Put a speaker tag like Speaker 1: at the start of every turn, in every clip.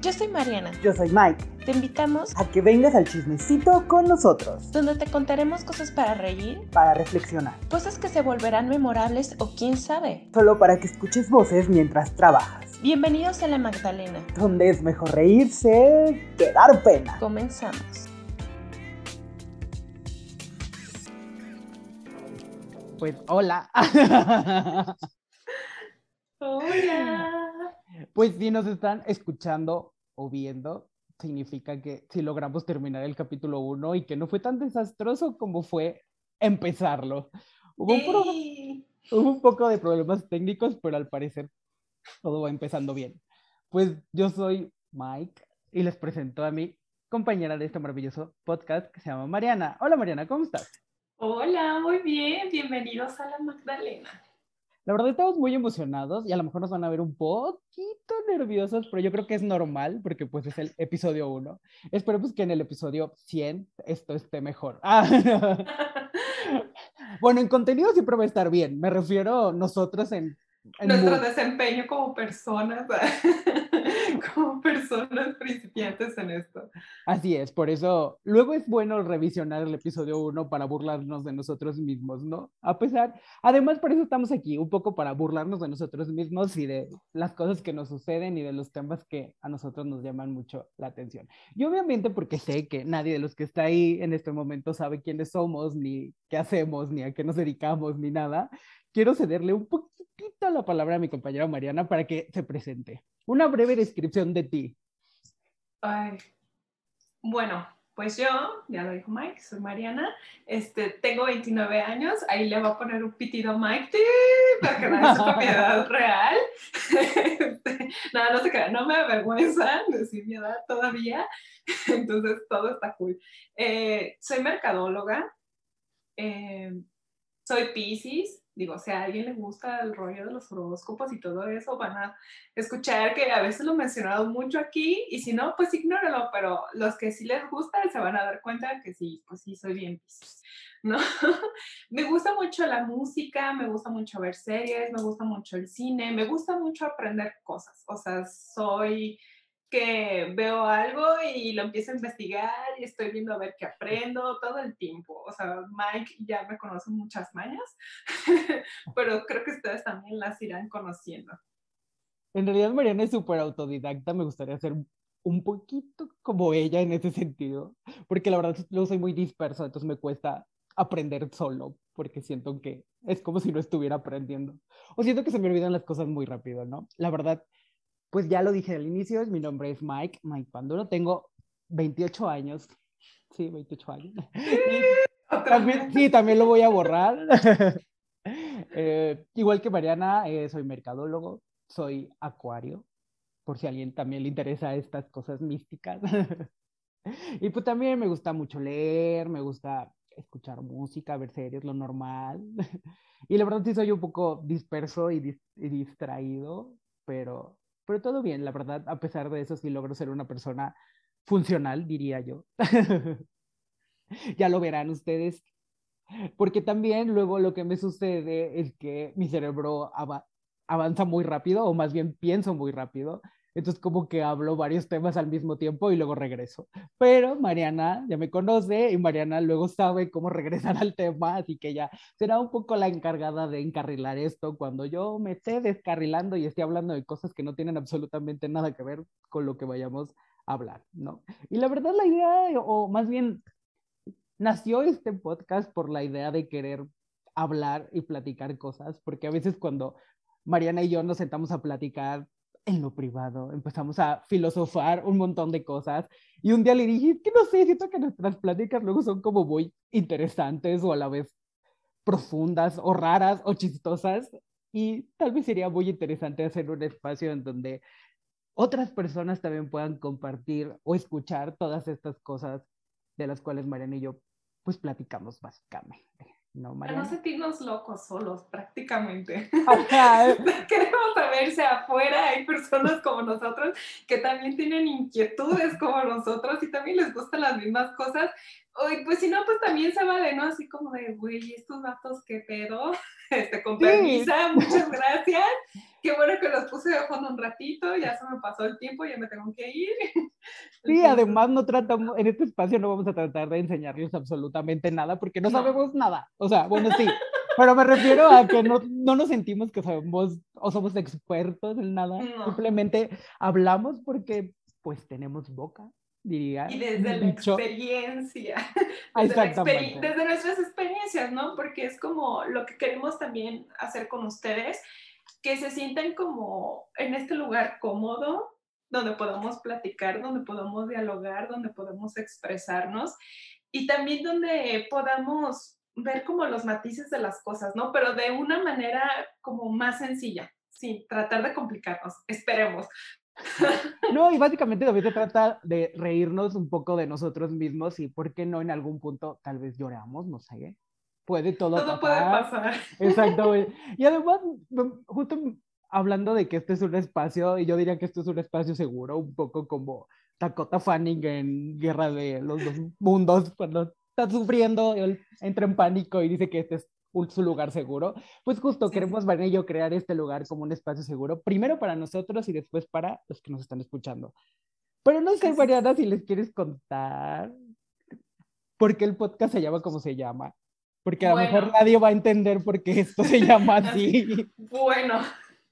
Speaker 1: Yo soy Mariana.
Speaker 2: Yo soy Mike.
Speaker 1: Te invitamos
Speaker 2: a que vengas al chismecito con nosotros.
Speaker 1: Donde te contaremos cosas para reír,
Speaker 2: para reflexionar,
Speaker 1: cosas que se volverán memorables o quién sabe.
Speaker 2: Solo para que escuches voces mientras trabajas.
Speaker 1: Bienvenidos a La Magdalena.
Speaker 2: Donde es mejor reírse que dar pena.
Speaker 1: Comenzamos.
Speaker 2: Pues hola.
Speaker 1: hola.
Speaker 2: Pues si nos están escuchando o viendo, significa que si logramos terminar el capítulo 1 y que no fue tan desastroso como fue empezarlo. Hubo un, hubo un poco de problemas técnicos, pero al parecer todo va empezando bien. Pues yo soy Mike y les presento a mi compañera de este maravilloso podcast que se llama Mariana. Hola Mariana, ¿cómo estás?
Speaker 1: Hola, muy bien, bienvenidos a la Magdalena.
Speaker 2: La verdad estamos muy emocionados y a lo mejor nos van a ver un poquito nerviosos, pero yo creo que es normal porque pues es el episodio 1. Esperemos que en el episodio 100 esto esté mejor. bueno, en contenido siempre va a estar bien. Me refiero nosotros en
Speaker 1: nuestro desempeño como personas, como personas principiantes en esto.
Speaker 2: Así es, por eso luego es bueno revisionar el episodio 1 para burlarnos de nosotros mismos, ¿no? A pesar, además por eso estamos aquí, un poco para burlarnos de nosotros mismos y de las cosas que nos suceden y de los temas que a nosotros nos llaman mucho la atención. Y obviamente porque sé que nadie de los que está ahí en este momento sabe quiénes somos, ni qué hacemos, ni a qué nos dedicamos, ni nada, quiero cederle un poquito la palabra a mi compañera Mariana para que se presente. Una breve descripción de ti.
Speaker 1: Ay, bueno, pues yo, ya lo dijo Mike, soy Mariana, este, tengo 29 años, ahí le voy a poner un pitido Mike para que no su propiedad real. Este, nada, no se queda, no me avergüenza decir mi edad todavía, entonces todo está cool. Eh, soy mercadóloga, eh, soy Pisces, digo, si a alguien le gusta el rollo de los horóscopos y todo eso, van a escuchar que a veces lo he mencionado mucho aquí y si no, pues ignóralo, pero los que sí les gusta se van a dar cuenta que sí, pues sí, soy bien ¿no? me gusta mucho la música, me gusta mucho ver series, me gusta mucho el cine, me gusta mucho aprender cosas, o sea, soy que veo algo y lo empiezo a investigar y estoy viendo a ver qué aprendo todo el tiempo. O sea, Mike ya me conoce muchas mañas, pero creo que ustedes también las irán conociendo.
Speaker 2: En realidad Mariana es súper autodidacta, me gustaría ser un poquito como ella en ese sentido, porque la verdad yo soy muy disperso, entonces me cuesta aprender solo, porque siento que es como si no estuviera aprendiendo. O siento que se me olvidan las cosas muy rápido, ¿no? La verdad, pues ya lo dije al inicio, mi nombre es Mike, Mike Panduro, tengo 28 años. Sí, 28 años. sí, también lo voy a borrar. Eh, igual que Mariana, eh, soy mercadólogo, soy acuario, por si a alguien también le interesa estas cosas místicas. y pues también me gusta mucho leer, me gusta escuchar música, ver series, lo normal. y la verdad sí soy un poco disperso y, y distraído, pero pero todo bien, la verdad, a pesar de eso sí logro ser una persona funcional, diría yo. ya lo verán ustedes, porque también luego lo que me sucede es que mi cerebro avanza muy rápido, o más bien pienso muy rápido, entonces como que hablo varios temas al mismo tiempo y luego regreso. Pero Mariana ya me conoce y Mariana luego sabe cómo regresar al tema, así que ya será un poco la encargada de encarrilar esto cuando yo me esté descarrilando y esté hablando de cosas que no tienen absolutamente nada que ver con lo que vayamos a hablar, ¿no? Y la verdad la idea, o más bien nació este podcast por la idea de querer hablar y platicar cosas, porque a veces cuando Mariana y yo nos sentamos a platicar, en lo privado, empezamos a filosofar un montón de cosas y un día le dije, que no sé, siento que nuestras pláticas luego son como muy interesantes o a la vez profundas o raras o chistosas y tal vez sería muy interesante hacer un espacio en donde otras personas también puedan compartir o escuchar todas estas cosas de las cuales Mariana y yo pues platicamos básicamente.
Speaker 1: No, Para no sentirnos locos solos, prácticamente. Queremos saberse afuera, hay personas como nosotros que también tienen inquietudes como nosotros y también les gustan las mismas cosas. Uy, pues si no, pues también se vale, ¿no? Así como de, güey, estos datos, qué pedo. Este, con permisa, muchas gracias. Qué bueno que los puse de fondo un ratito, ya se me pasó el tiempo, ya me tengo que ir.
Speaker 2: Sí, además no tratamos, en este espacio no vamos a tratar de enseñarles absolutamente nada porque no, sabemos nada. O sea, bueno, sí, pero me refiero a que no, no nos sentimos que sabemos o somos expertos en nada. Simplemente hablamos porque pues tenemos boca diría.
Speaker 1: Y desde la experiencia, desde, desde, nuestras experiencias, ¿no? Porque es como lo que queremos también hacer con ustedes, que se sientan como en este lugar cómodo, donde podamos platicar, donde podamos dialogar, donde podamos expresarnos y también donde podamos ver como los matices de las cosas, ¿no? Pero de una manera como más sencilla, sin tratar de complicarnos, esperemos,
Speaker 2: no, y básicamente también se trata de reírnos un poco de nosotros mismos y, ¿por qué no en algún punto tal vez lloramos? No sé. Puede todo,
Speaker 1: todo puede pasar.
Speaker 2: Exacto. Y además, justo hablando de que este es un espacio, y yo diría que esto es un espacio seguro, un poco como Dakota Fanning en Guerra de los Dos Mundos, cuando está sufriendo, él entra en pánico y dice que este es su lugar seguro. Pues justo queremos, Van y yo, crear este lugar como un espacio seguro, primero para nosotros y después para los que nos están escuchando. Pero no sé, Mariana, si les quieres contar por qué el podcast se llama como se llama. Porque a lo mejor nadie va a entender por qué esto se llama así.
Speaker 1: bueno,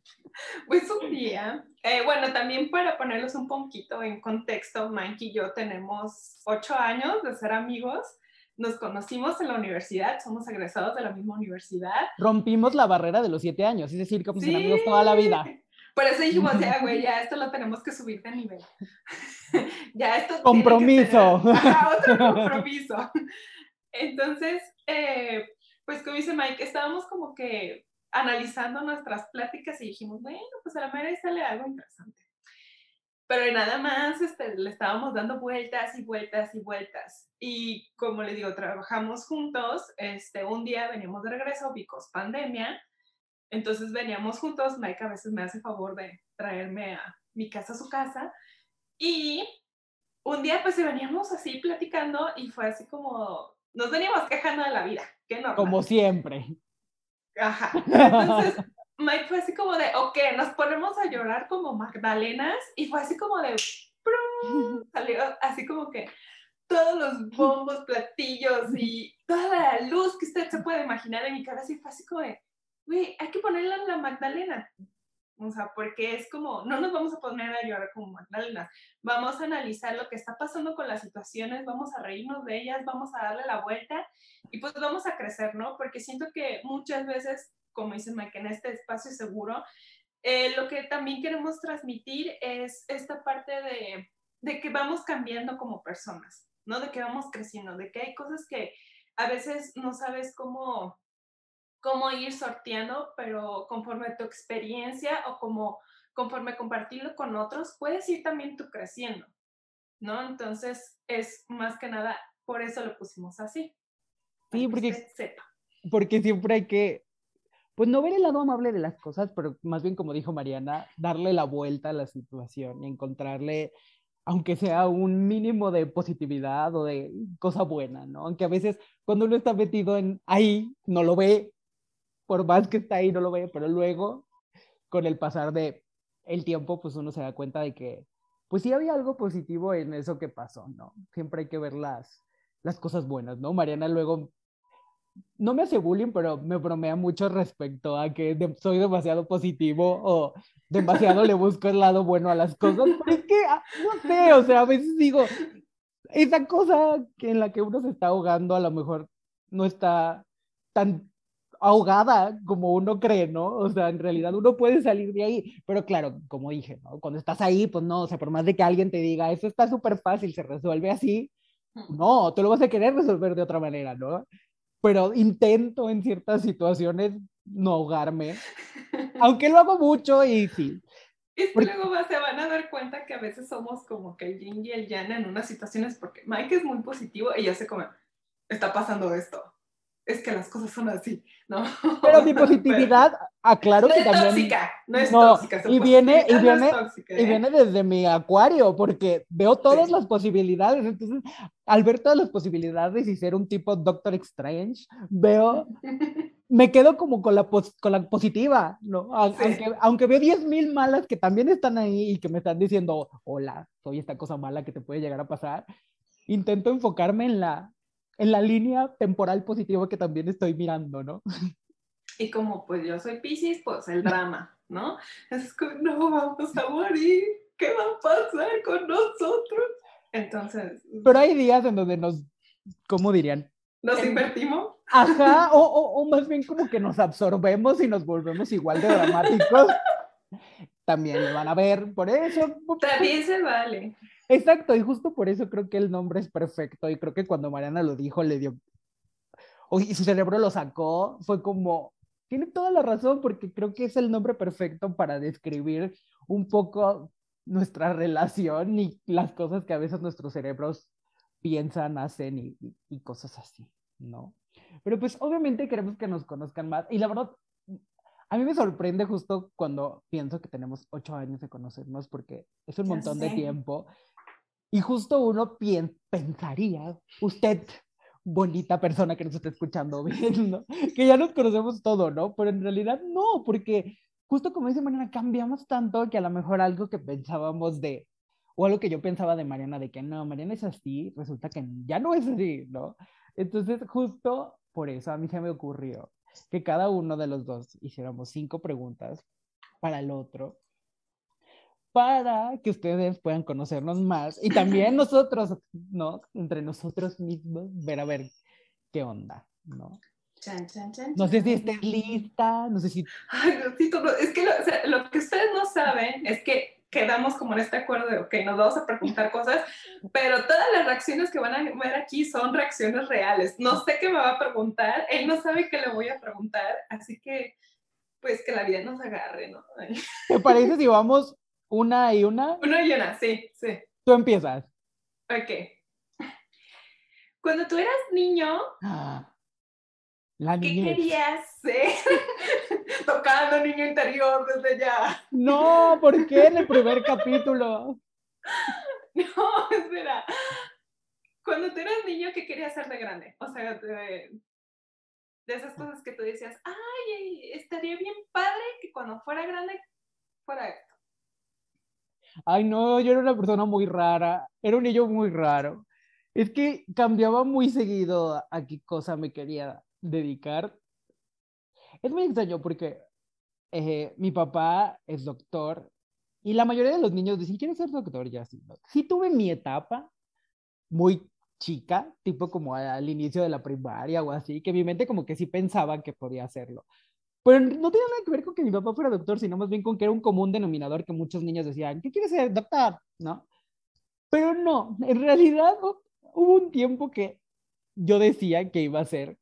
Speaker 1: pues un día, eh, bueno, también para ponerlos un poquito en contexto, Mike y yo tenemos ocho años de ser amigos nos conocimos en la universidad, somos egresados de la misma universidad.
Speaker 2: Rompimos la barrera de los siete años, es decir, como sí. amigos toda la vida.
Speaker 1: Por eso dijimos, ya, güey, ya esto lo tenemos que subir de nivel. ya esto.
Speaker 2: Compromiso.
Speaker 1: otro compromiso. Entonces, eh, pues como dice Mike, estábamos como que analizando nuestras pláticas y dijimos, bueno, pues a la madre sale algo interesante. Pero nada más este, le estábamos dando vueltas y vueltas y vueltas. Y como le digo, trabajamos juntos. Este, un día veníamos de regreso, Vicos pandemia. Entonces veníamos juntos. Mike a veces me hace favor de traerme a mi casa a su casa. Y un día pues veníamos así platicando y fue así como, nos veníamos quejando de la vida. Qué normal.
Speaker 2: Como siempre.
Speaker 1: Ajá. Entonces Mike fue así como de, ok, nos ponemos a llorar como Magdalenas y fue así como de, salió así como que todos los bombos, platillos y toda la luz que usted se puede imaginar en mi cabeza y fue así como de, güey, hay que ponerla en la Magdalena. O sea, porque es como, no nos vamos a poner a llorar como Magdalena, vamos a analizar lo que está pasando con las situaciones, vamos a reírnos de ellas, vamos a darle la vuelta y pues vamos a crecer, ¿no? Porque siento que muchas veces como dice Mike, en este espacio seguro, eh, lo que también queremos transmitir es esta parte de, de que vamos cambiando como personas, ¿no? De que vamos creciendo, de que hay cosas que a veces no sabes cómo, cómo ir sorteando, pero conforme tu experiencia o como conforme compartirlo con otros, puedes ir también tú creciendo, ¿no? Entonces es más que nada, por eso lo pusimos así.
Speaker 2: Sí, porque, porque siempre hay que pues no ver el lado amable de las cosas, pero más bien como dijo Mariana, darle la vuelta a la situación y encontrarle, aunque sea un mínimo de positividad o de cosa buena, ¿no? Aunque a veces cuando uno está metido en ahí, no lo ve, por más que está ahí, no lo ve, pero luego, con el pasar de el tiempo, pues uno se da cuenta de que, pues sí había algo positivo en eso que pasó, ¿no? Siempre hay que ver las, las cosas buenas, ¿no? Mariana luego no me hace bullying, pero me bromea mucho respecto a que soy demasiado positivo o demasiado le busco el lado bueno a las cosas. Pero es que, ah, no sé, o sea, a veces digo, esa cosa que en la que uno se está ahogando a lo mejor no está tan ahogada como uno cree, ¿no? O sea, en realidad uno puede salir de ahí, pero claro, como dije, ¿no? Cuando estás ahí, pues no, o sea, por más de que alguien te diga, eso está súper fácil, se resuelve así, no, tú lo vas a querer resolver de otra manera, ¿no? Pero intento en ciertas situaciones no ahogarme, aunque lo hago mucho y sí.
Speaker 1: Y luego se van a dar cuenta que a veces somos como que el yin y el yang en unas situaciones porque Mike es muy positivo y ya se come, está pasando esto. Es que las cosas son así, ¿no?
Speaker 2: Pero mi positividad Ah, claro
Speaker 1: no
Speaker 2: que
Speaker 1: es
Speaker 2: también.
Speaker 1: tóxica, no es
Speaker 2: No,
Speaker 1: tóxica.
Speaker 2: y viene- y viene-
Speaker 1: tóxica,
Speaker 2: Y
Speaker 1: ¿eh?
Speaker 2: viene desde mi acuario, porque veo todas
Speaker 1: Sí.
Speaker 2: las posibilidades. Entonces, al ver todas las posibilidades y ser un tipo Doctor Strange, veo, me quedo como con la, pos- con la positiva, ¿no? A-
Speaker 1: Sí.
Speaker 2: Aunque, aunque veo 10.000 malas que también están ahí y que me están diciendo, hola, soy esta cosa mala que te puede llegar a pasar, intento enfocarme en la, en la línea temporal positiva que también estoy mirando, ¿no?
Speaker 1: Y como pues yo soy Pisces, pues el drama, ¿no? Es como, no vamos a morir, ¿qué va a pasar con nosotros? Entonces,
Speaker 2: Pero hay días en donde nos, ¿cómo dirían?
Speaker 1: nos invertimos.
Speaker 2: Ajá, o, o, o más bien como que nos absorbemos y nos volvemos igual de dramáticos. También lo van a ver, por eso.
Speaker 1: También se vale.
Speaker 2: Exacto, y justo por eso creo que el nombre es perfecto. Y creo que cuando Mariana lo dijo, le dio. y su cerebro lo sacó, fue como. Tiene toda la razón, porque creo que es el nombre perfecto para describir un poco nuestra relación y las cosas que a veces nuestros cerebros piensan, hacen y, y- cosas así, ¿no? Pero pues obviamente queremos que nos conozcan más. Y la verdad, a mí me sorprende justo cuando pienso que tenemos ocho años de conocernos, porque es un montón de
Speaker 1: sé.
Speaker 2: tiempo. Y justo uno pensaría, usted, bonita persona que nos está escuchando, viendo, que ya nos conocemos todo, ¿no? Pero en realidad no, porque justo como dice Mariana, cambiamos tanto que a lo mejor algo que pensábamos de, o algo que yo pensaba de Mariana, de que no, Mariana es así, resulta que ya no es así, ¿no? Entonces, justo por eso a mí se me ocurrió que cada uno de los dos hiciéramos cinco preguntas para el otro, para que ustedes puedan conocernos más y también nosotros, ¿no? Entre nosotros mismos, ver a ver qué onda, ¿no?
Speaker 1: Chan, chan, chan,
Speaker 2: No sé si estés lista, no sé si...
Speaker 1: Ay, Diosito, no, es que lo, o sea, lo que ustedes no saben es que quedamos como en este acuerdo de, ok, nos vamos a preguntar cosas, pero todas las reacciones que van a ver aquí son reacciones reales. No sé qué me va a preguntar, él no sabe qué le voy a preguntar, así que, pues, que la vida nos agarre, ¿no?
Speaker 2: ¿Te parece si vamos una y una?
Speaker 1: Una y una, sí, sí.
Speaker 2: Tú empiezas.
Speaker 1: Ok. Cuando tú eras niño,
Speaker 2: Ah, La
Speaker 1: ¿qué
Speaker 2: niñez.
Speaker 1: querías ser? Tocando niño interior desde ya.
Speaker 2: No, ¿por qué en el primer capítulo?
Speaker 1: No, espera. Cuando tú eras niño, ¿qué querías ser de grande? O sea, de, de esas cosas que tú decías, ay, estaría bien padre que cuando fuera grande fuera esto.
Speaker 2: Ay, no, yo era una persona muy rara, era un niño muy raro. Es que cambiaba muy seguido a, qué cosa me quería dedicar. Es muy extraño porque eh, mi papá es doctor y la mayoría de los niños dicen, quiero ser doctor, ya sí. Sí tuve mi etapa muy chica, tipo como al inicio de la primaria o así, que mi mente como que sí pensaba que podía hacerlo. Pero no tenía nada que ver con que mi papá fuera doctor, sino más bien con que era un común denominador que muchos niños decían, ¿qué quieres ser? Doctor, ¿no? Pero no, en realidad hu- hubo un tiempo que yo decía que iba a ser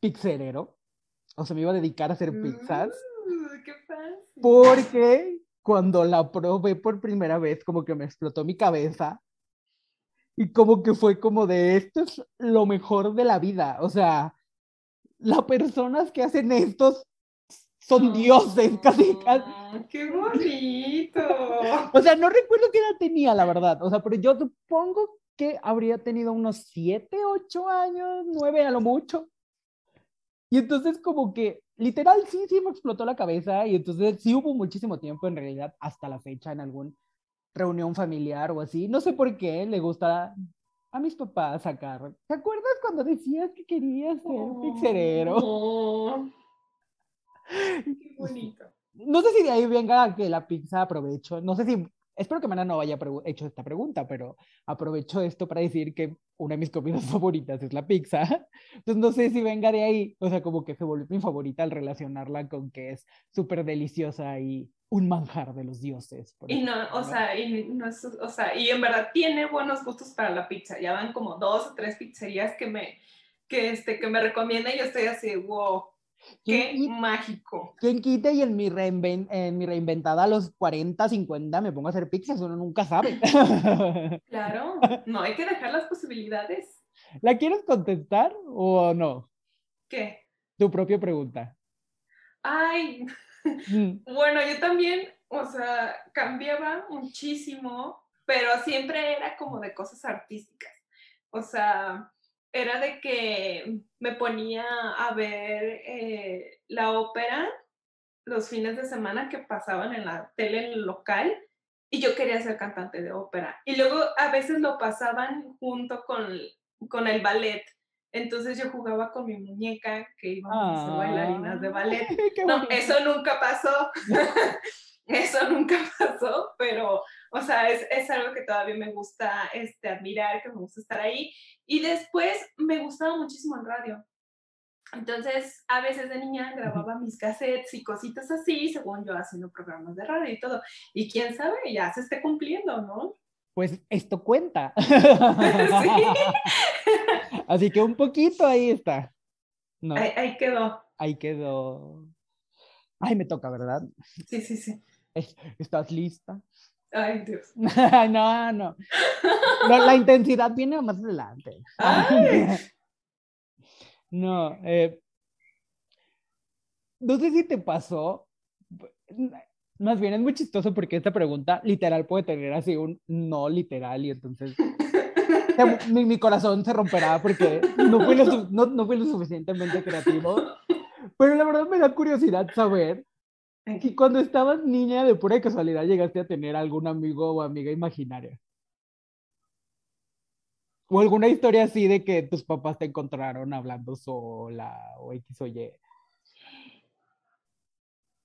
Speaker 2: pizzerero, o sea, me iba a dedicar a hacer pizzas,
Speaker 1: Uh, qué
Speaker 2: porque cuando la probé por primera vez, como que me explotó mi cabeza y como que fue como de esto es lo mejor de la vida, o sea, las personas que hacen estos son dioses, casi, casi.
Speaker 1: ¡Qué bonito!
Speaker 2: O sea, no recuerdo qué edad tenía, la verdad. O sea, pero yo supongo que habría tenido unos 7, 8 años, 9 a lo mucho. Y entonces como que, literal, sí, sí me explotó la cabeza. Y entonces sí hubo muchísimo tiempo en realidad hasta la fecha en alguna reunión familiar o así. No sé por qué le gusta a mis papás sacar. ¿Te acuerdas cuando decías que querías ser?
Speaker 1: Oh, ¡Qué bonito!
Speaker 2: No sé si de ahí venga que la pizza aprovecho. No sé si. Espero que Mana no haya hecho esta pregunta, pero aprovecho esto para decir que una de mis comidas favoritas es la pizza. Entonces no sé si venga de ahí. O sea, como que se volvió mi favorita al relacionarla con que es súper deliciosa y un manjar de los dioses. por
Speaker 1: Y no, o sea, y no es- o sea, y en verdad tiene buenos gustos para la pizza. Ya van como dos o tres pizzerías que me, que este, que me recomiendan y yo estoy así, wow, qué
Speaker 2: ¿Quién, qui-
Speaker 1: mágico.
Speaker 2: quién quita y en mi, reinven- en mi reinventada a los 40, 50 me pongo a hacer pizzas? Uno nunca sabe.
Speaker 1: Claro, no hay que dejar las posibilidades.
Speaker 2: ¿La quieres contestar o no?
Speaker 1: ¿Qué?
Speaker 2: Tu propia pregunta.
Speaker 1: Ay,
Speaker 2: Mm.
Speaker 1: Bueno, yo también, o sea, cambiaba muchísimo, pero siempre era como de cosas artísticas. O sea, era de que me ponía a ver eh, la ópera los fines de semana que pasaban en la tele local y yo quería ser cantante de ópera. Y luego a veces lo pasaban junto con, con el ballet. Entonces yo jugaba con mi muñeca que íbamos a ser bailarinas de ballet. No,
Speaker 2: bonito.
Speaker 1: eso nunca pasó. eso nunca pasó, pero, o sea, es, es algo que todavía me gusta este, admirar, que me gusta estar ahí. Y después me gustaba muchísimo el radio. Entonces, a veces de niña grababa mis cassettes y cositas así, según yo haciendo programas de radio y todo. Y quién sabe, ya se esté cumpliendo, ¿no?
Speaker 2: Pues esto cuenta.
Speaker 1: Sí.
Speaker 2: Así que un poquito ahí está. No,
Speaker 1: Ahí, ahí quedó.
Speaker 2: ahí quedó. Ay, me toca, ¿verdad?
Speaker 1: Sí, sí, sí.
Speaker 2: Es- ¿Estás lista?
Speaker 1: Ay, Dios.
Speaker 2: no, no. No, La intensidad viene más adelante.
Speaker 1: Ay.
Speaker 2: No, eh, no sé si te pasó. Más bien es muy chistoso porque esta pregunta literal puede tener así un no literal y entonces mi, mi corazón se romperá porque no fui, lo, su- no, no fui lo suficientemente creativo. Pero la verdad me da curiosidad saber si cuando estabas niña de pura casualidad llegaste a tener algún amigo o amiga imaginaria. O alguna historia así de que tus papás te encontraron hablando sola o X o Y.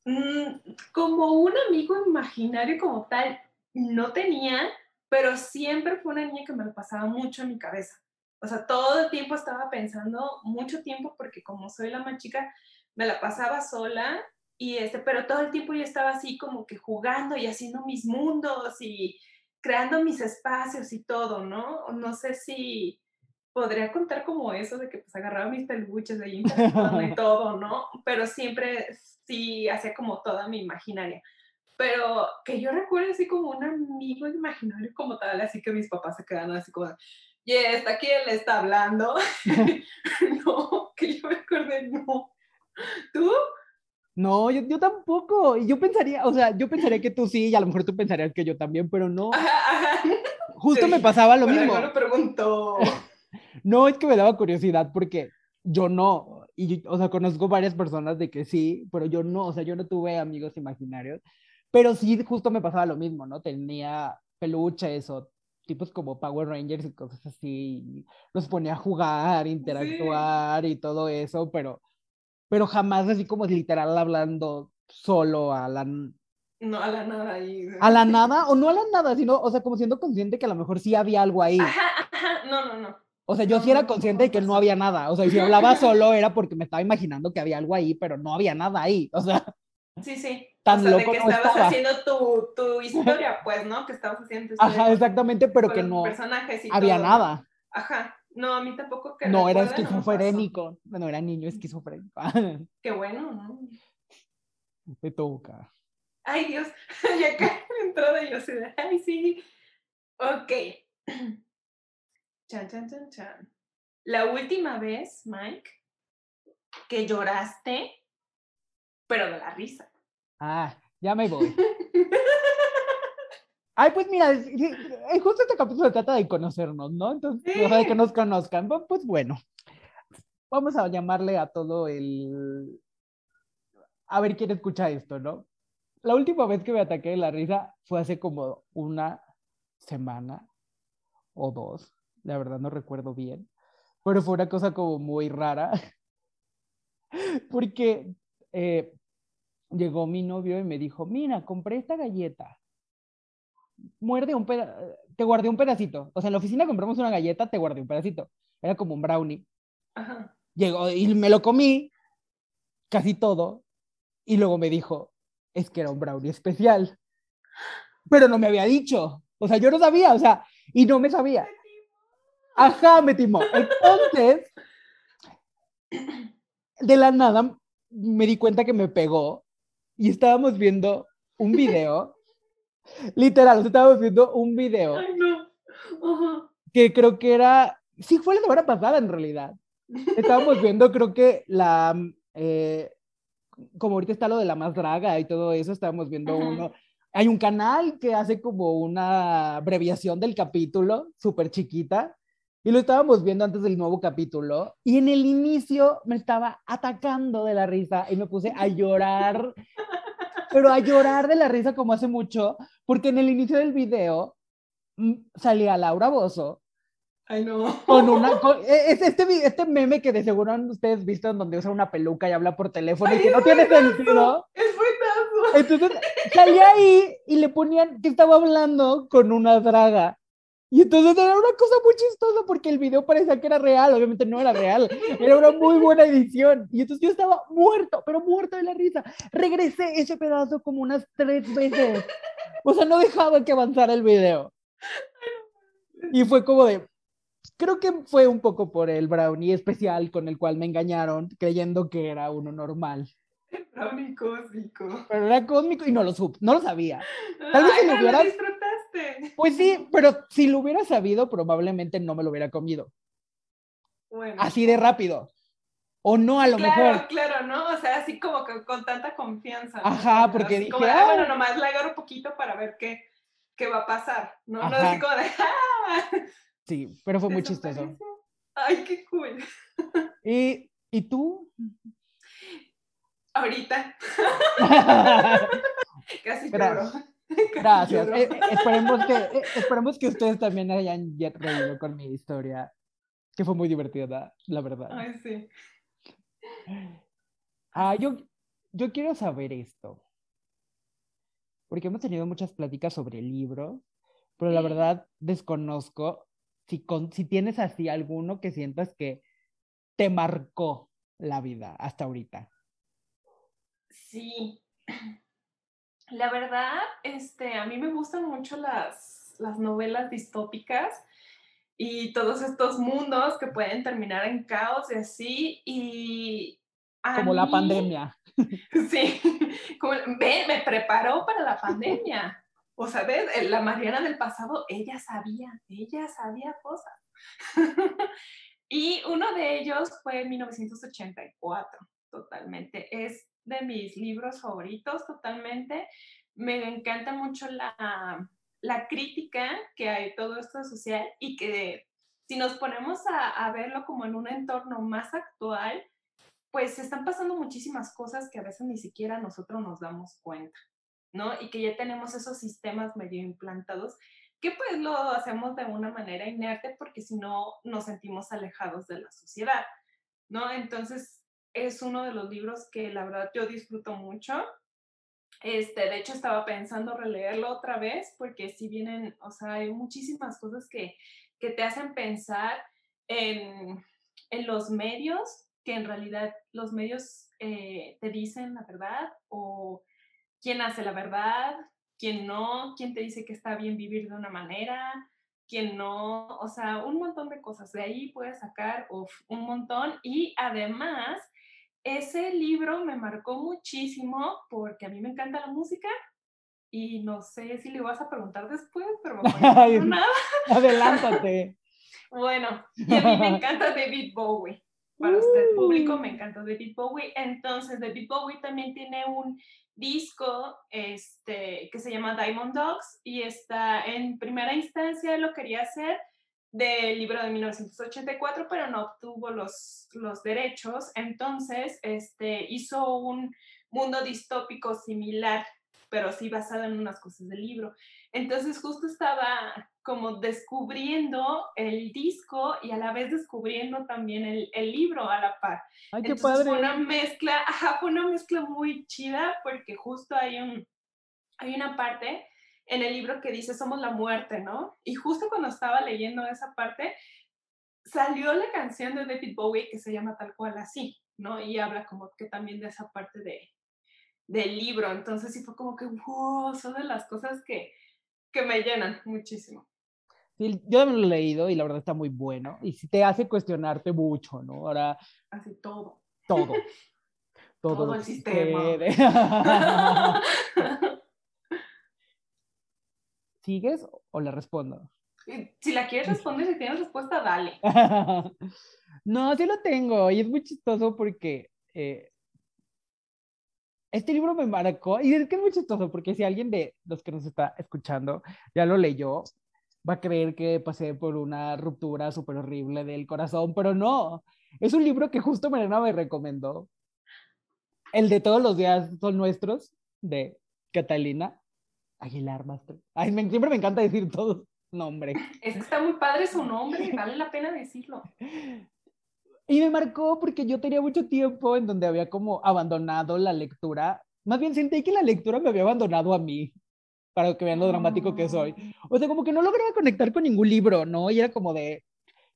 Speaker 1: Mm, como un amigo imaginario como tal, no tenía, pero siempre fue una niña que me lo pasaba mucho en mi cabeza. O sea, todo el tiempo estaba pensando, mucho tiempo, porque como soy la más chica, me la pasaba sola, y este, pero todo el tiempo yo estaba así como que jugando y haciendo mis mundos y creando mis espacios y todo, ¿no? No sé si podría contar como eso de que pues agarraba mis peluches de y todo, ¿no? Pero siempre sí hacía como toda mi imaginaria. Pero que yo recuerdo así como un amigo imaginario como tal, así que mis papás se quedan así como, y está quién le está hablando. no, que yo me acordé, no. ¿Tú?
Speaker 2: No, yo, yo tampoco. Y yo pensaría, o sea, yo pensaría que tú sí, y a lo mejor tú pensarías que yo también, pero no.
Speaker 1: Ajá, ajá.
Speaker 2: Justo
Speaker 1: sí.
Speaker 2: me pasaba lo mismo.
Speaker 1: algo lo preguntó.
Speaker 2: No, es que me daba curiosidad porque yo no, y o sea, conozco varias personas de que sí, pero yo no, o sea, yo no tuve amigos imaginarios, pero sí, justo me pasaba lo mismo, ¿no? Tenía peluches o tipos como Power Rangers y cosas así, y los ponía a jugar, interactuar y todo eso, pero, pero jamás así como literal hablando solo a la,
Speaker 1: No, a la nada ahí.
Speaker 2: a la nada, o no a la nada, sino, o sea, como siendo consciente que a lo mejor sí había algo ahí.
Speaker 1: Ajá, ajá, no, no, no.
Speaker 2: O sea, yo
Speaker 1: No,
Speaker 2: sí era
Speaker 1: no,
Speaker 2: consciente de que
Speaker 1: no
Speaker 2: había nada. O sea, si hablaba solo era porque me estaba imaginando que había algo ahí, pero no había nada ahí. O sea,
Speaker 1: Sí, sí.
Speaker 2: Tan
Speaker 1: o sea,
Speaker 2: loco
Speaker 1: de que estabas
Speaker 2: estaba.
Speaker 1: haciendo tu, tu historia, pues, ¿no? Que estabas haciendo tu historia
Speaker 2: ajá,
Speaker 1: con-
Speaker 2: exactamente, pero que no
Speaker 1: personajes y
Speaker 2: había nada.
Speaker 1: Ajá. No, a mí tampoco que
Speaker 2: No era
Speaker 1: recuerde, no
Speaker 2: esquizofrénico. Bueno, era niño esquizofrénico.
Speaker 1: Qué bueno, ¿no?
Speaker 2: Me toca.
Speaker 1: Ay, Dios. Y acá yo así de, ay, sí. Ok. Chan, chan, chan, chan. La última vez, Mike, que lloraste, pero de la risa.
Speaker 2: Ah, ya me voy. Ay, pues mira, es- es- justo este capítulo se trata de conocernos, ¿no? Entonces, o sea, de que
Speaker 1: Sí.
Speaker 2: nos conozcan. Pues bueno, vamos a llamarle a todo el... A ver quién escucha esto, ¿no? La última vez que me ataqué de la risa fue hace como una semana o dos, la verdad no recuerdo bien, pero fue una cosa como muy rara, porque eh, llegó mi novio y me dijo, mira, compré esta galleta muerde un peda te guardé un pedacito. O sea, en la oficina compramos una galleta, te guardé un pedacito. Era como un brownie.
Speaker 1: Ajá.
Speaker 2: Llegó y me lo comí, casi todo, y luego me dijo, es que era un brownie especial. Pero no me había dicho. O sea, yo no sabía, o sea, y no me sabía. Ajá, me timó. Entonces, de la nada me di cuenta que me pegó y estábamos viendo un video. Literal, estábamos viendo un video
Speaker 1: Ay, no. Ajá.
Speaker 2: que creo que era, sí, fue la semana pasada en realidad. Estábamos viendo, creo que la, eh, como ahorita está lo de la más draga y todo eso, estábamos viendo uno. Hay un canal que hace como una abreviación del capítulo, súper chiquita, y lo estábamos viendo antes del nuevo capítulo, y en el inicio me estaba atacando de la risa y me puse a llorar, pero a llorar de la risa como hace mucho, porque en el inicio del video mm, salía Laura Bozo
Speaker 1: Ay, no.
Speaker 2: con una e, es este, este meme que de seguro han ustedes visto en donde usa una peluca y habla por teléfono y que no tiene sentido.
Speaker 1: Es buenazo.
Speaker 2: Entonces salía ahí y le ponían que estaba hablando con una draga. Y entonces era una cosa muy chistosa porque el video parecía que era real, obviamente no era real, era una muy buena edición. Y entonces yo estaba muerto, pero muerto de la risa. Regresé ese pedazo como unas tres veces. O sea, no dejaba que avanzara el video. Y fue como de, creo que fue un poco por el brownie especial con el cual me engañaron, creyendo que era uno normal.
Speaker 1: Brownie cósmico.
Speaker 2: Pero era cósmico y no lo supe, no lo sabía. Tal vez
Speaker 1: Ay,
Speaker 2: si lo
Speaker 1: pero
Speaker 2: hubiera...
Speaker 1: disfrutaste.
Speaker 2: Pues sí, pero si lo hubiera sabido, probablemente no me lo hubiera comido.
Speaker 1: Bueno.
Speaker 2: Así de rápido. O no, a lo
Speaker 1: claro,
Speaker 2: mejor.
Speaker 1: claro, ¿no? O sea, así como que con tanta confianza. ¿no?
Speaker 2: Ajá, porque
Speaker 1: Así
Speaker 2: dije,
Speaker 1: como
Speaker 2: "Ah".
Speaker 1: "Ah, bueno, nomás le agarro un poquito para ver qué, qué va a pasar, ¿no? No así como de, ¡ah!
Speaker 2: Sí, pero fue muy chistoso.
Speaker 1: Desapareció. Ay, qué cool.
Speaker 2: ¿Y, ¿y tú?
Speaker 1: Ahorita, casi lloro.
Speaker 2: Gracias. Eh, esperemos, que, eh, esperemos que ustedes también hayan ya reído con mi historia, que fue muy divertida, la verdad.
Speaker 1: Ay, sí.
Speaker 2: Ah, yo, yo quiero saber esto, porque hemos tenido muchas pláticas sobre libros, pero la verdad desconozco si, con, si tienes así alguno que sientas que te marcó la vida hasta ahorita.
Speaker 1: Sí. La verdad, este, a mí me gustan mucho las, las novelas distópicas y todos estos mundos que pueden terminar en caos y así. Y
Speaker 2: Como la pandemia.
Speaker 1: Sí, como, ve, me preparó para la pandemia. O sea, ¿ves? Eh, La Mariana del pasado, ella sabía, ella sabía cosas. y uno de ellos fue en 1984, totalmente. Es de mis libros favoritos, totalmente. Me encanta mucho la, la crítica que hay todo esto social y que si nos ponemos a, verlo como en un entorno más actual, pues están pasando muchísimas cosas que a veces ni siquiera nosotros nos damos cuenta, ¿no? Y que ya tenemos esos sistemas medio implantados que pues lo hacemos de una manera inerte porque si no nos sentimos alejados de la sociedad, ¿no? Entonces es uno de los libros que la verdad yo disfruto mucho. Este, de hecho estaba pensando releerlo otra vez porque si vienen, o sea, hay muchísimas cosas que, que te hacen pensar en, en los medios que en realidad los medios eh, te dicen la verdad o quién hace la verdad, quién no, quién te dice que está bien vivir de una manera, quién no, o sea, un montón de cosas. De ahí puedes sacar un montón y además ese libro me marcó muchísimo porque a mí me encanta la música y no sé si le vas a preguntar después, pero
Speaker 2: Ay.
Speaker 1: nada.
Speaker 2: Adelántate.
Speaker 1: Bueno, y a mí me encanta David Bowie. Para usted, público, me
Speaker 2: Uy.
Speaker 1: encanta David Bowie. Entonces, David Bowie también tiene un disco este, que se llama Diamond Dogs y está en primera instancia lo quería hacer del libro de 1984, pero no obtuvo los, los derechos. Entonces, este, hizo un mundo distópico similar, pero sí basado en unas cosas del libro. Entonces, justo estaba como descubriendo el disco y a la vez descubriendo también el, el libro a la par.
Speaker 2: Ay, qué
Speaker 1: Entonces fue
Speaker 2: padre.
Speaker 1: una mezcla, ajá, fue una mezcla muy chida porque justo hay un, hay una parte en el libro que dice somos la muerte, ¿no? Y justo cuando estaba leyendo esa parte, salió la canción de David Bowie que se llama tal cual así, ¿no? Y habla como que también de esa parte de, del libro. Entonces sí fue como que, wow, son de las cosas que, que me llenan muchísimo.
Speaker 2: Sí, yo también lo he leído y la verdad está muy bueno. Y sí te hace cuestionarte mucho, ¿no? Ahora
Speaker 1: Así todo.
Speaker 2: todo. Todo,
Speaker 1: Todo el sistema.
Speaker 2: ¿Sigues o le respondo?
Speaker 1: Y si la quieres responder, si tienes respuesta, dale.
Speaker 2: No, sí lo tengo y es muy chistoso porque eh, este libro me marcó, y es que es muy chistoso, porque si alguien de los que nos está escuchando ya lo leyó, va a creer que pasé por una ruptura súper horrible del corazón, pero no, es un libro que justo Mariana me recomendó. El de todos los días son nuestros, de Catalina Aguilar Master. Ay, siempre me encanta decir todo nombre.
Speaker 1: Es que está muy padre su nombre, vale la pena decirlo.
Speaker 2: Y me marcó porque yo tenía mucho tiempo en donde había como abandonado la lectura. Más bien sentí que la lectura me había abandonado a mí, para que vean lo dramático que soy. O sea, como que no lograba conectar con ningún libro, ¿no? Y era como de,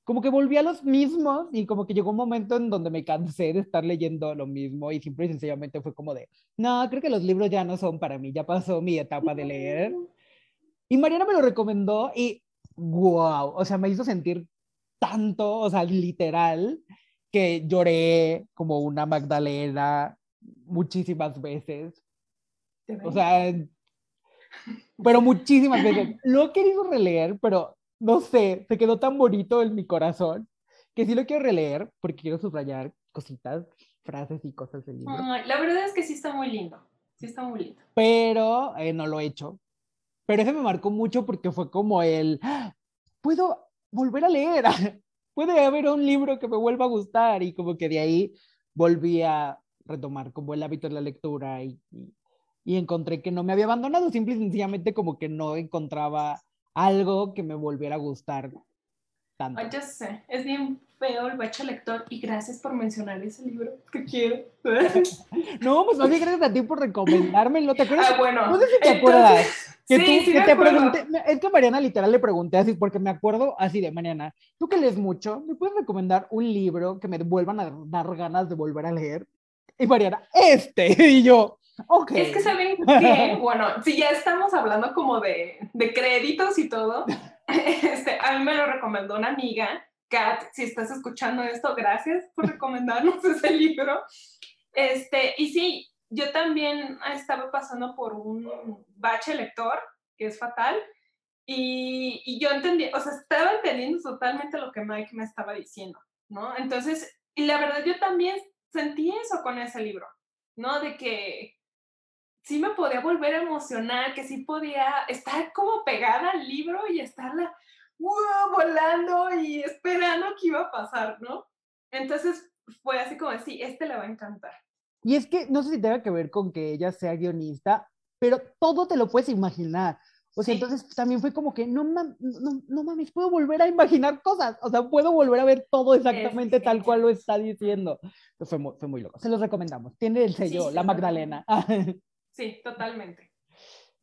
Speaker 2: como que volví a los mismos y como que llegó un momento en donde me cansé de estar leyendo lo mismo y simple y sencillamente fue como de, no, creo que los libros ya no son para mí, ya pasó mi etapa de leer. Y Mariana me lo recomendó y wow, o sea, me hizo sentir tanto, o sea, literal, que lloré como una Magdalena muchísimas veces. O sea, pero muchísimas veces. Lo he querido releer, pero no sé, se quedó tan bonito en mi corazón que sí lo quiero releer porque quiero subrayar cositas, frases y cosas del libro.
Speaker 1: la verdad es que sí está muy lindo. Sí está muy lindo.
Speaker 2: Pero eh, no lo he hecho. Pero ese me marcó mucho porque fue como el, ¡Ah! puedo volver a leer. puede haber un libro que me vuelva a gustar y como que de ahí volví a retomar como el hábito de la lectura y, y, encontré que no me había abandonado, simple y sencillamente como que no encontraba algo que me volviera a gustar tanto.
Speaker 1: Ay, ya sé, es bien feo el bache lector y gracias por mencionar ese libro que quiero.
Speaker 2: no, pues más bien gracias a ti por recomendármelo, ¿te acuerdas?
Speaker 1: Ah, bueno.
Speaker 2: No sé si te acuerdas. Que sí, sí te pregunté, es que a Mariana literal le pregunté así, porque me acuerdo así de Mariana, tú que lees mucho, ¿me puedes recomendar un libro que me vuelvan a dar ganas de volver a leer? Y Mariana, este, y yo, ok.
Speaker 1: Es que saben que, bueno, si ya estamos hablando como de, de créditos y todo, este, a mí me lo recomendó una amiga, Kat, si estás escuchando esto, gracias por recomendarnos ese libro. Este, y sí, yo también estaba pasando por un bache lector, que es fatal, y, y, yo entendí, o sea, estaba entendiendo totalmente lo que Mike me estaba diciendo, ¿no? Entonces, y la verdad yo también sentí eso con ese libro, ¿no? De que sí me podía volver a emocionar, que sí podía estar como pegada al libro y estarla volando y esperando qué iba a pasar, ¿no? Entonces fue así como, sí, este le va a encantar.
Speaker 2: Y es que no sé si tenga que ver con que ella sea guionista, pero todo te lo puedes imaginar. O sea, entonces también fue como que no, no, no, mames, puedo volver a imaginar cosas. O sea, puedo volver a ver todo exactamente tal cual lo está diciendo. Fue muy, fue muy loco. Se los recomendamos. Tiene el sello, La Magdalena.
Speaker 1: sí, totalmente.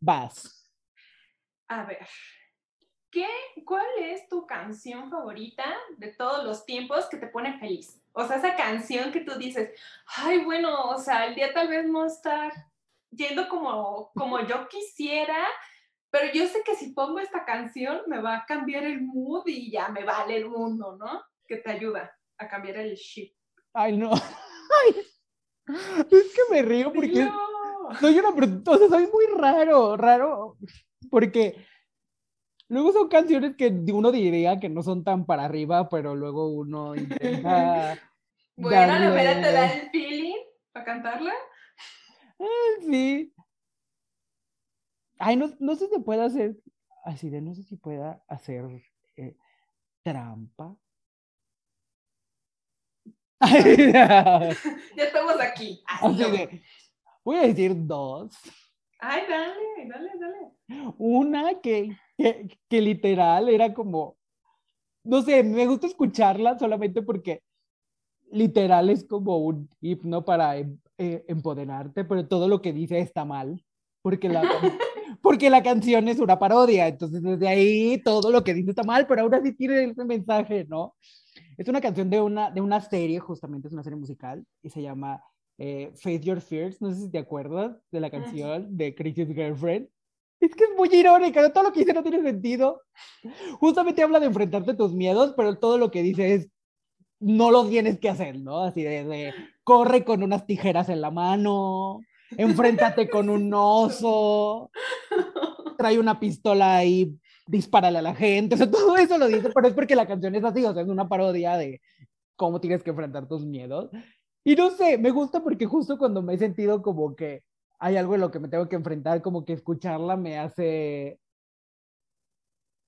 Speaker 2: Vas.
Speaker 1: A ver. ¿Qué, ¿Cuál es tu canción favorita de todos los tiempos que te pone feliz? O sea, esa canción que tú dices, ay, bueno, o sea, el día tal vez no está yendo como, como yo quisiera, pero yo sé que si pongo esta canción me va a cambiar el mood y ya me vale el mundo, ¿no? Que te ayuda a cambiar el shit.
Speaker 2: Ay, no. Ay, es que me río porque soy una, o sea, soy muy raro, raro, porque Luego son canciones que uno diría que no son tan para arriba, pero luego uno intenta.
Speaker 1: bueno, la verdad te da el feeling para cantarla.
Speaker 2: Ah, sí. Ay, no, no sé si puede hacer. Así de, no sé si pueda hacer eh, trampa.
Speaker 1: ya estamos aquí.
Speaker 2: Así de, voy a decir dos.
Speaker 1: Ay, dale, dale, dale.
Speaker 2: Una que que, literal era como, no sé, me gusta escucharla solamente porque literal es como un himno para em, eh, empoderarte, pero todo lo que dice está mal, porque la, porque la canción es una parodia, entonces desde ahí todo lo que dice está mal, pero aún así tiene ese mensaje, ¿no? Es una canción de una, de una serie, justamente es una serie musical, y se llama eh, Face Your Fears, no sé si te acuerdas de la canción de Chris's Girlfriend. Es que es muy irónica, todo lo que dice no tiene sentido. Justamente habla de enfrentarte a tus miedos, pero todo lo que dice es, no lo tienes que hacer, ¿no? Así de, corre con unas tijeras en la mano, enfréntate con un oso, trae una pistola y dispárale a la gente, o sea, todo eso lo dice, pero es porque la canción es así, o sea, es una parodia de cómo tienes que enfrentar tus miedos. Y no sé, me gusta porque justo cuando me he sentido como que hay algo en lo que me tengo que enfrentar, como que escucharla me hace,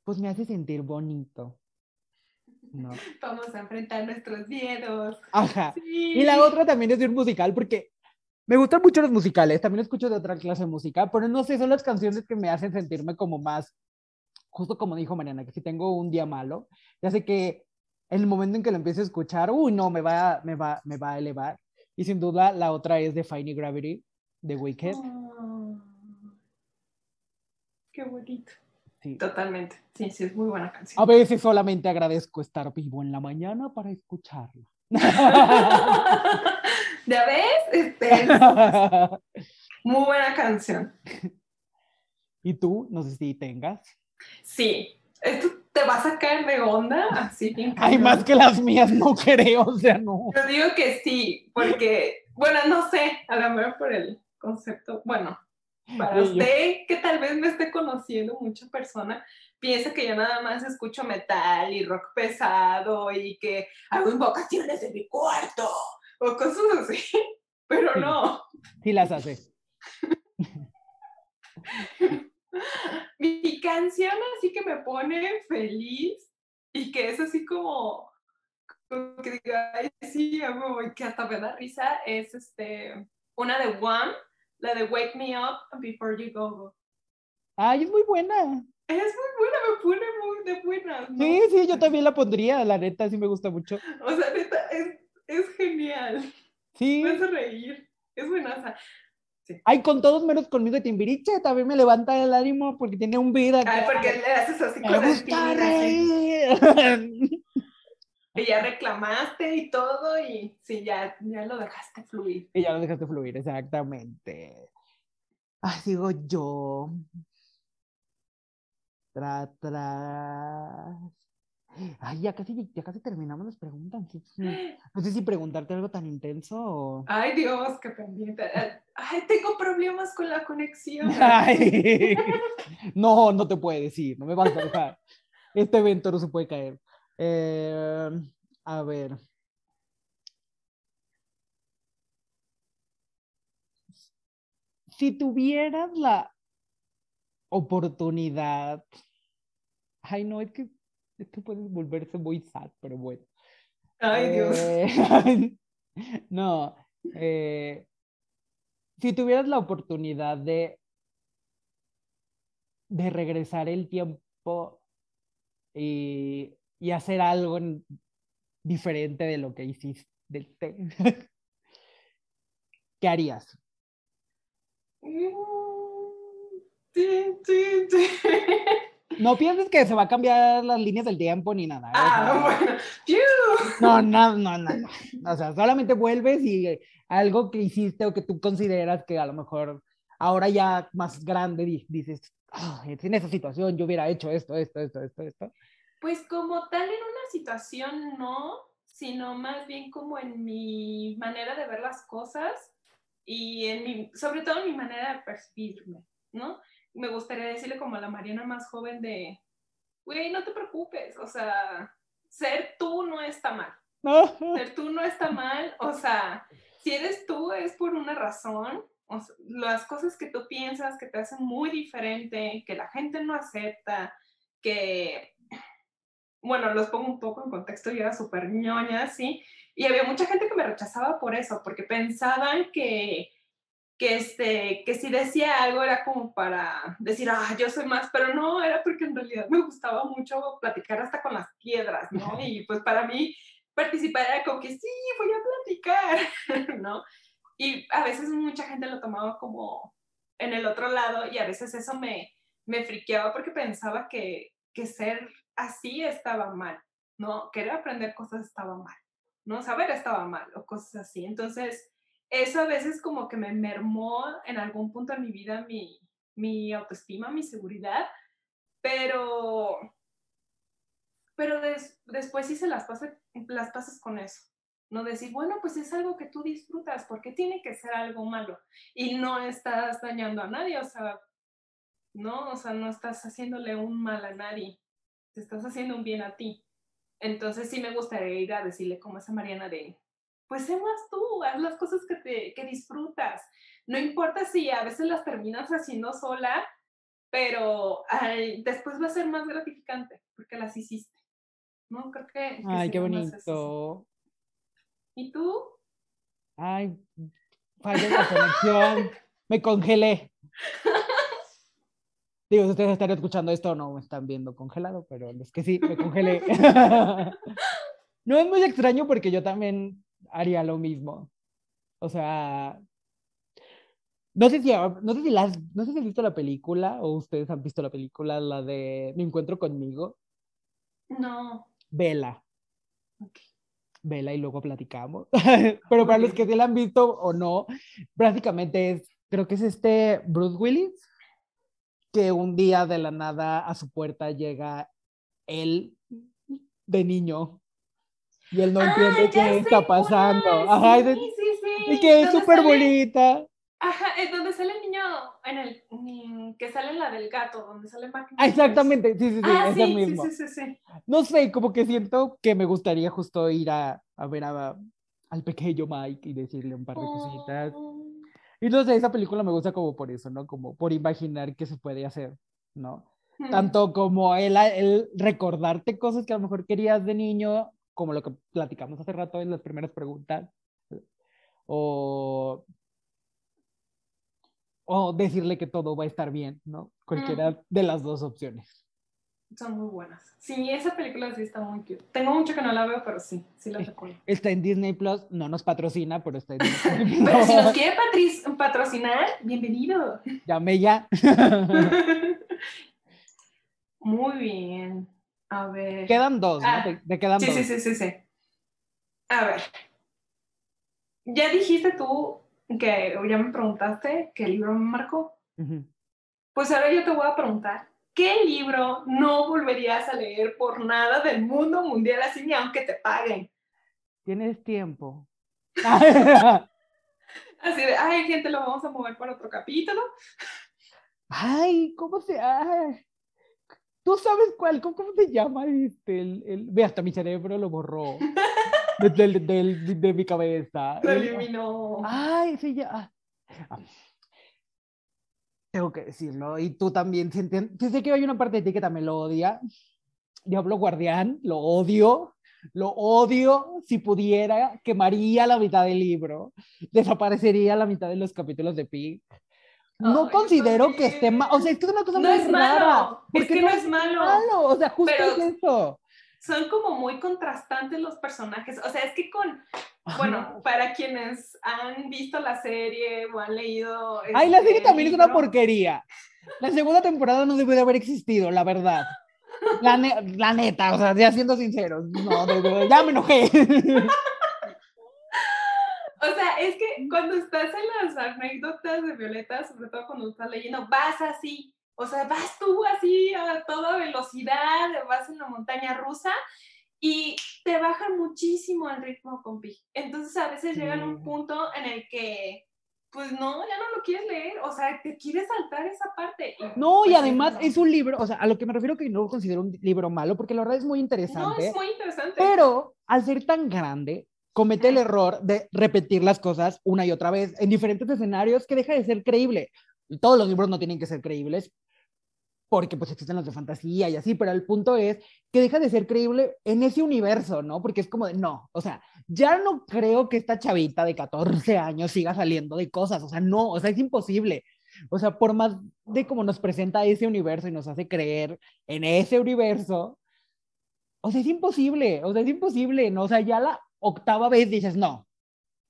Speaker 2: pues me hace sentir bonito. No.
Speaker 1: Vamos a enfrentar nuestros miedos.
Speaker 2: Ajá. Y la otra también es de un musical porque me gustan mucho los musicales, también escucho de otra clase de música, pero no sé, son las canciones que me hacen sentirme como más, justo como dijo Mariana, que si tengo un día malo, ya sé que en el momento en que lo empiezo a escuchar, uy, no, me va, me va, me va a elevar. Y sin duda la otra es de Fine Gravity, de Wicked.
Speaker 1: Oh, qué bonito. Sí. Totalmente. Sí, sí, es muy buena canción.
Speaker 2: A veces solamente agradezco estar vivo en la mañana para escucharla.
Speaker 1: ¿Ya ves? Este, muy buena canción.
Speaker 2: ¿Y tú? No sé si tengas.
Speaker 1: Sí, esto te va a sacar de onda, así bien.
Speaker 2: Hay más que las mías, no creo, o sea, no.
Speaker 1: Yo digo que sí, porque, bueno, no sé, a lo mejor por el concepto, bueno, para usted que tal vez me esté conociendo mucha persona, piensa que yo nada más escucho metal y rock pesado y que hago invocaciones en mi cuarto o cosas así, pero no.
Speaker 2: Sí las hace.
Speaker 1: Mi canción así que me pone feliz y que es así como, que diga, ay, sí, que hasta me da risa, es este, una de One, la de Wake Me Up Before You Go.
Speaker 2: Ay, es muy buena.
Speaker 1: Es muy buena, me pone muy de buena.
Speaker 2: Sí, sí, yo también la pondría, la neta, sí me gusta mucho.
Speaker 1: O sea, neta, es, es genial.
Speaker 2: Sí.
Speaker 1: Me hace reír. Es buenaza.
Speaker 2: Sí. Ay, con todos menos conmigo de Timbiriche, también me levanta el ánimo porque tiene un vida.
Speaker 1: Ay, porque le haces así
Speaker 2: con me gusta reír.
Speaker 1: Y ya reclamaste y todo, y sí, ya, ya lo dejaste fluir.
Speaker 2: Y ya lo dejaste fluir, exactamente. Ay, digo yo. Tra, tra. Ay, ya casi, ya casi terminamos las preguntas. No sé si preguntarte algo tan intenso o...
Speaker 1: Ay, Dios, qué pendiente. Ay, tengo problemas con la conexión.
Speaker 2: Ay. No, no te puede decir, no me vas a dejar. Este evento no se puede caer. Eh, a ver. Si tuvieras la oportunidad, ay no, es que esto puede volverse muy sad, pero bueno.
Speaker 1: Ay, Dios.
Speaker 2: Eh, no, eh, si tuvieras la oportunidad de, de regresar el tiempo y, y hacer algo diferente de lo que hiciste, ¿qué harías?
Speaker 1: Sí, sí, sí.
Speaker 2: No pienses que se va a cambiar las líneas del tiempo ni nada.
Speaker 1: Ah, bueno.
Speaker 2: No, no, no, no, O sea, solamente vuelves y algo que hiciste o que tú consideras que a lo mejor ahora ya más grande dices, en esa situación yo hubiera hecho esto, esto, esto, esto, esto.
Speaker 1: Pues como tal en una situación no, sino más bien como en mi manera de ver las cosas y en mi, sobre todo en mi manera de percibirme, ¿no? Me gustaría decirle como a la Mariana más joven de, güey, no te preocupes, o sea, ser tú no está mal. Ser tú no está mal, o sea, si eres tú es por una razón, las cosas que tú piensas que te hacen muy diferente, que la gente no acepta, que, bueno, los pongo un poco en contexto, yo era súper ñoña, ¿sí? Y había mucha gente que me rechazaba por eso, porque pensaban que que, este, que si decía algo era como para decir, ah, yo soy más, pero no, era porque en realidad me gustaba mucho platicar hasta con las piedras, ¿no? Y pues para mí participar era como que sí, voy a platicar, ¿no? Y a veces mucha gente lo tomaba como en el otro lado y a veces eso me, me friqueaba porque pensaba que, que ser así estaba mal, ¿no? Querer aprender cosas estaba mal, ¿no? Saber estaba mal o cosas así. Entonces, eso a veces como que me mermó en algún punto en mi vida mi, mi autoestima, mi seguridad, pero, pero después sí se las, pasa, las pasas con eso. No decir, bueno, pues es algo que tú disfrutas, porque tiene que ser algo malo? Y no estás dañando a nadie, o sea, no, o sea, no estás haciéndole un mal a nadie, te estás haciendo un bien a ti. Entonces sí me gustaría ir a decirle como esa Mariana de, pues sé más tú, haz las cosas que, te, que disfrutas. No importa si a veces las terminas haciendo sola, pero después va a ser más gratificante porque las hiciste. ¿No? Creo que...
Speaker 2: Ay, qué bonito.
Speaker 1: ¿Y tú?
Speaker 2: Ay, falló la conexión. me congelé. Digo, si ustedes están escuchando esto, no me están viendo congelado, pero es que sí, me congelé. no es muy extraño porque yo también haría lo mismo. O sea, no sé si, no sé si, las, no sé si has visto la película o ustedes han visto la película, la de Me encuentro conmigo.
Speaker 1: No.
Speaker 2: Vela. Vela y luego platicamos. Pero para los que sí la han visto o no, prácticamente es, creo que es este Bruce Willis que un día de la nada a su puerta llega él de niño y él no ah, entiende qué está pasando. Ajá, sí, sí, sí. Y que es súper bonita.
Speaker 1: Ajá, es donde sale el niño, en el, mm, que sale la del gato, donde sale Mark
Speaker 2: ah, Exactamente, sí, sí, sí, ah, es el mismo. Sí, sí, sí, No sé, como que siento que me gustaría justo ir a, a ver a, al pequeño Mike y decirle un par de cositas. Oh. Y entonces esa película me gusta como por eso, ¿no? Como por imaginar qué se puede hacer, ¿no? Tanto como el, el recordarte cosas que a lo mejor querías de niño, como lo que platicamos hace rato en las primeras preguntas, o, o decirle que todo va a estar bien, ¿no? Cualquiera de las dos opciones
Speaker 1: son muy buenas. Sí, esa película sí está muy cute. Tengo mucho que no la veo, pero sí, sí la recuerdo.
Speaker 2: Está en Disney Plus, no nos patrocina, pero está en
Speaker 1: Disney Plus. pero si nos quiere patrocinar, bienvenido.
Speaker 2: Llame ya.
Speaker 1: muy bien. A ver.
Speaker 2: Quedan dos, ¿no? Ah, te, quedan
Speaker 1: sí,
Speaker 2: dos.
Speaker 1: Sí, sí, sí, sí. A ver. Ya dijiste tú que, ya me preguntaste qué libro me marcó. Pues ahora yo te voy a preguntar ¿Qué libro no volverías a leer por nada del mundo mundial así ni aunque te paguen?
Speaker 2: Tienes tiempo.
Speaker 1: así de, ay, gente, lo vamos a mover para otro capítulo.
Speaker 2: Ay, ¿cómo se...? Ay. ¿Tú sabes cuál? ¿Cómo, se llama? Este, el, el... Ve, hasta mi cerebro lo borró. de, de, de, mi cabeza.
Speaker 1: Lo eliminó.
Speaker 2: Ay, sí, ya. Ah, tengo que decirlo. Y tú también, sé que hay una parte de ti que también lo odia. Diablo Guardián, lo odio. Lo odio. Si pudiera, quemaría la mitad del libro. Desaparecería la mitad de los capítulos de Pig. No considero que esté mal. O sea, es que es una cosa
Speaker 1: no
Speaker 2: muy
Speaker 1: es Malo. Es que no, es malo.
Speaker 2: O sea, justo es eso.
Speaker 1: Son como muy contrastantes los personajes. O sea, es que con bueno, para quienes han visto la serie o han leído.
Speaker 2: Ay, la serie este también es una porquería. La segunda temporada no debe de haber existido, la verdad. La, la neta, o sea, ya siendo sinceros, no, ya me enojé.
Speaker 1: Es que cuando estás en las anécdotas de Violeta, sobre todo cuando estás leyendo, vas así, o sea, vas tú así a toda velocidad, vas en la montaña rusa y te baja muchísimo el ritmo con Pi. Entonces a veces llegan a un punto en el que pues no, ya no lo quieres leer, o sea, te quieres saltar esa parte.
Speaker 2: no, y pues, además es un libro, o sea, a lo que me refiero que no lo considero un libro malo, porque la verdad es muy interesante.
Speaker 1: No, es muy interesante.
Speaker 2: Pero al ser tan grande, comete el error de repetir las cosas una y otra vez en diferentes escenarios que deja de ser creíble. Todos los libros no tienen que ser creíbles, porque pues existen los de fantasía y así, pero el punto es que deja de ser creíble en ese universo, ¿no? Porque es como de, no, o sea, ya no creo que esta chavita de 14 años siga saliendo de cosas, o sea, no, o sea, es imposible. O sea, por más de cómo nos presenta ese universo y nos hace creer en ese universo, o sea, es imposible, o sea, es imposible, ¿no? O sea, ya la octava vez dices, no,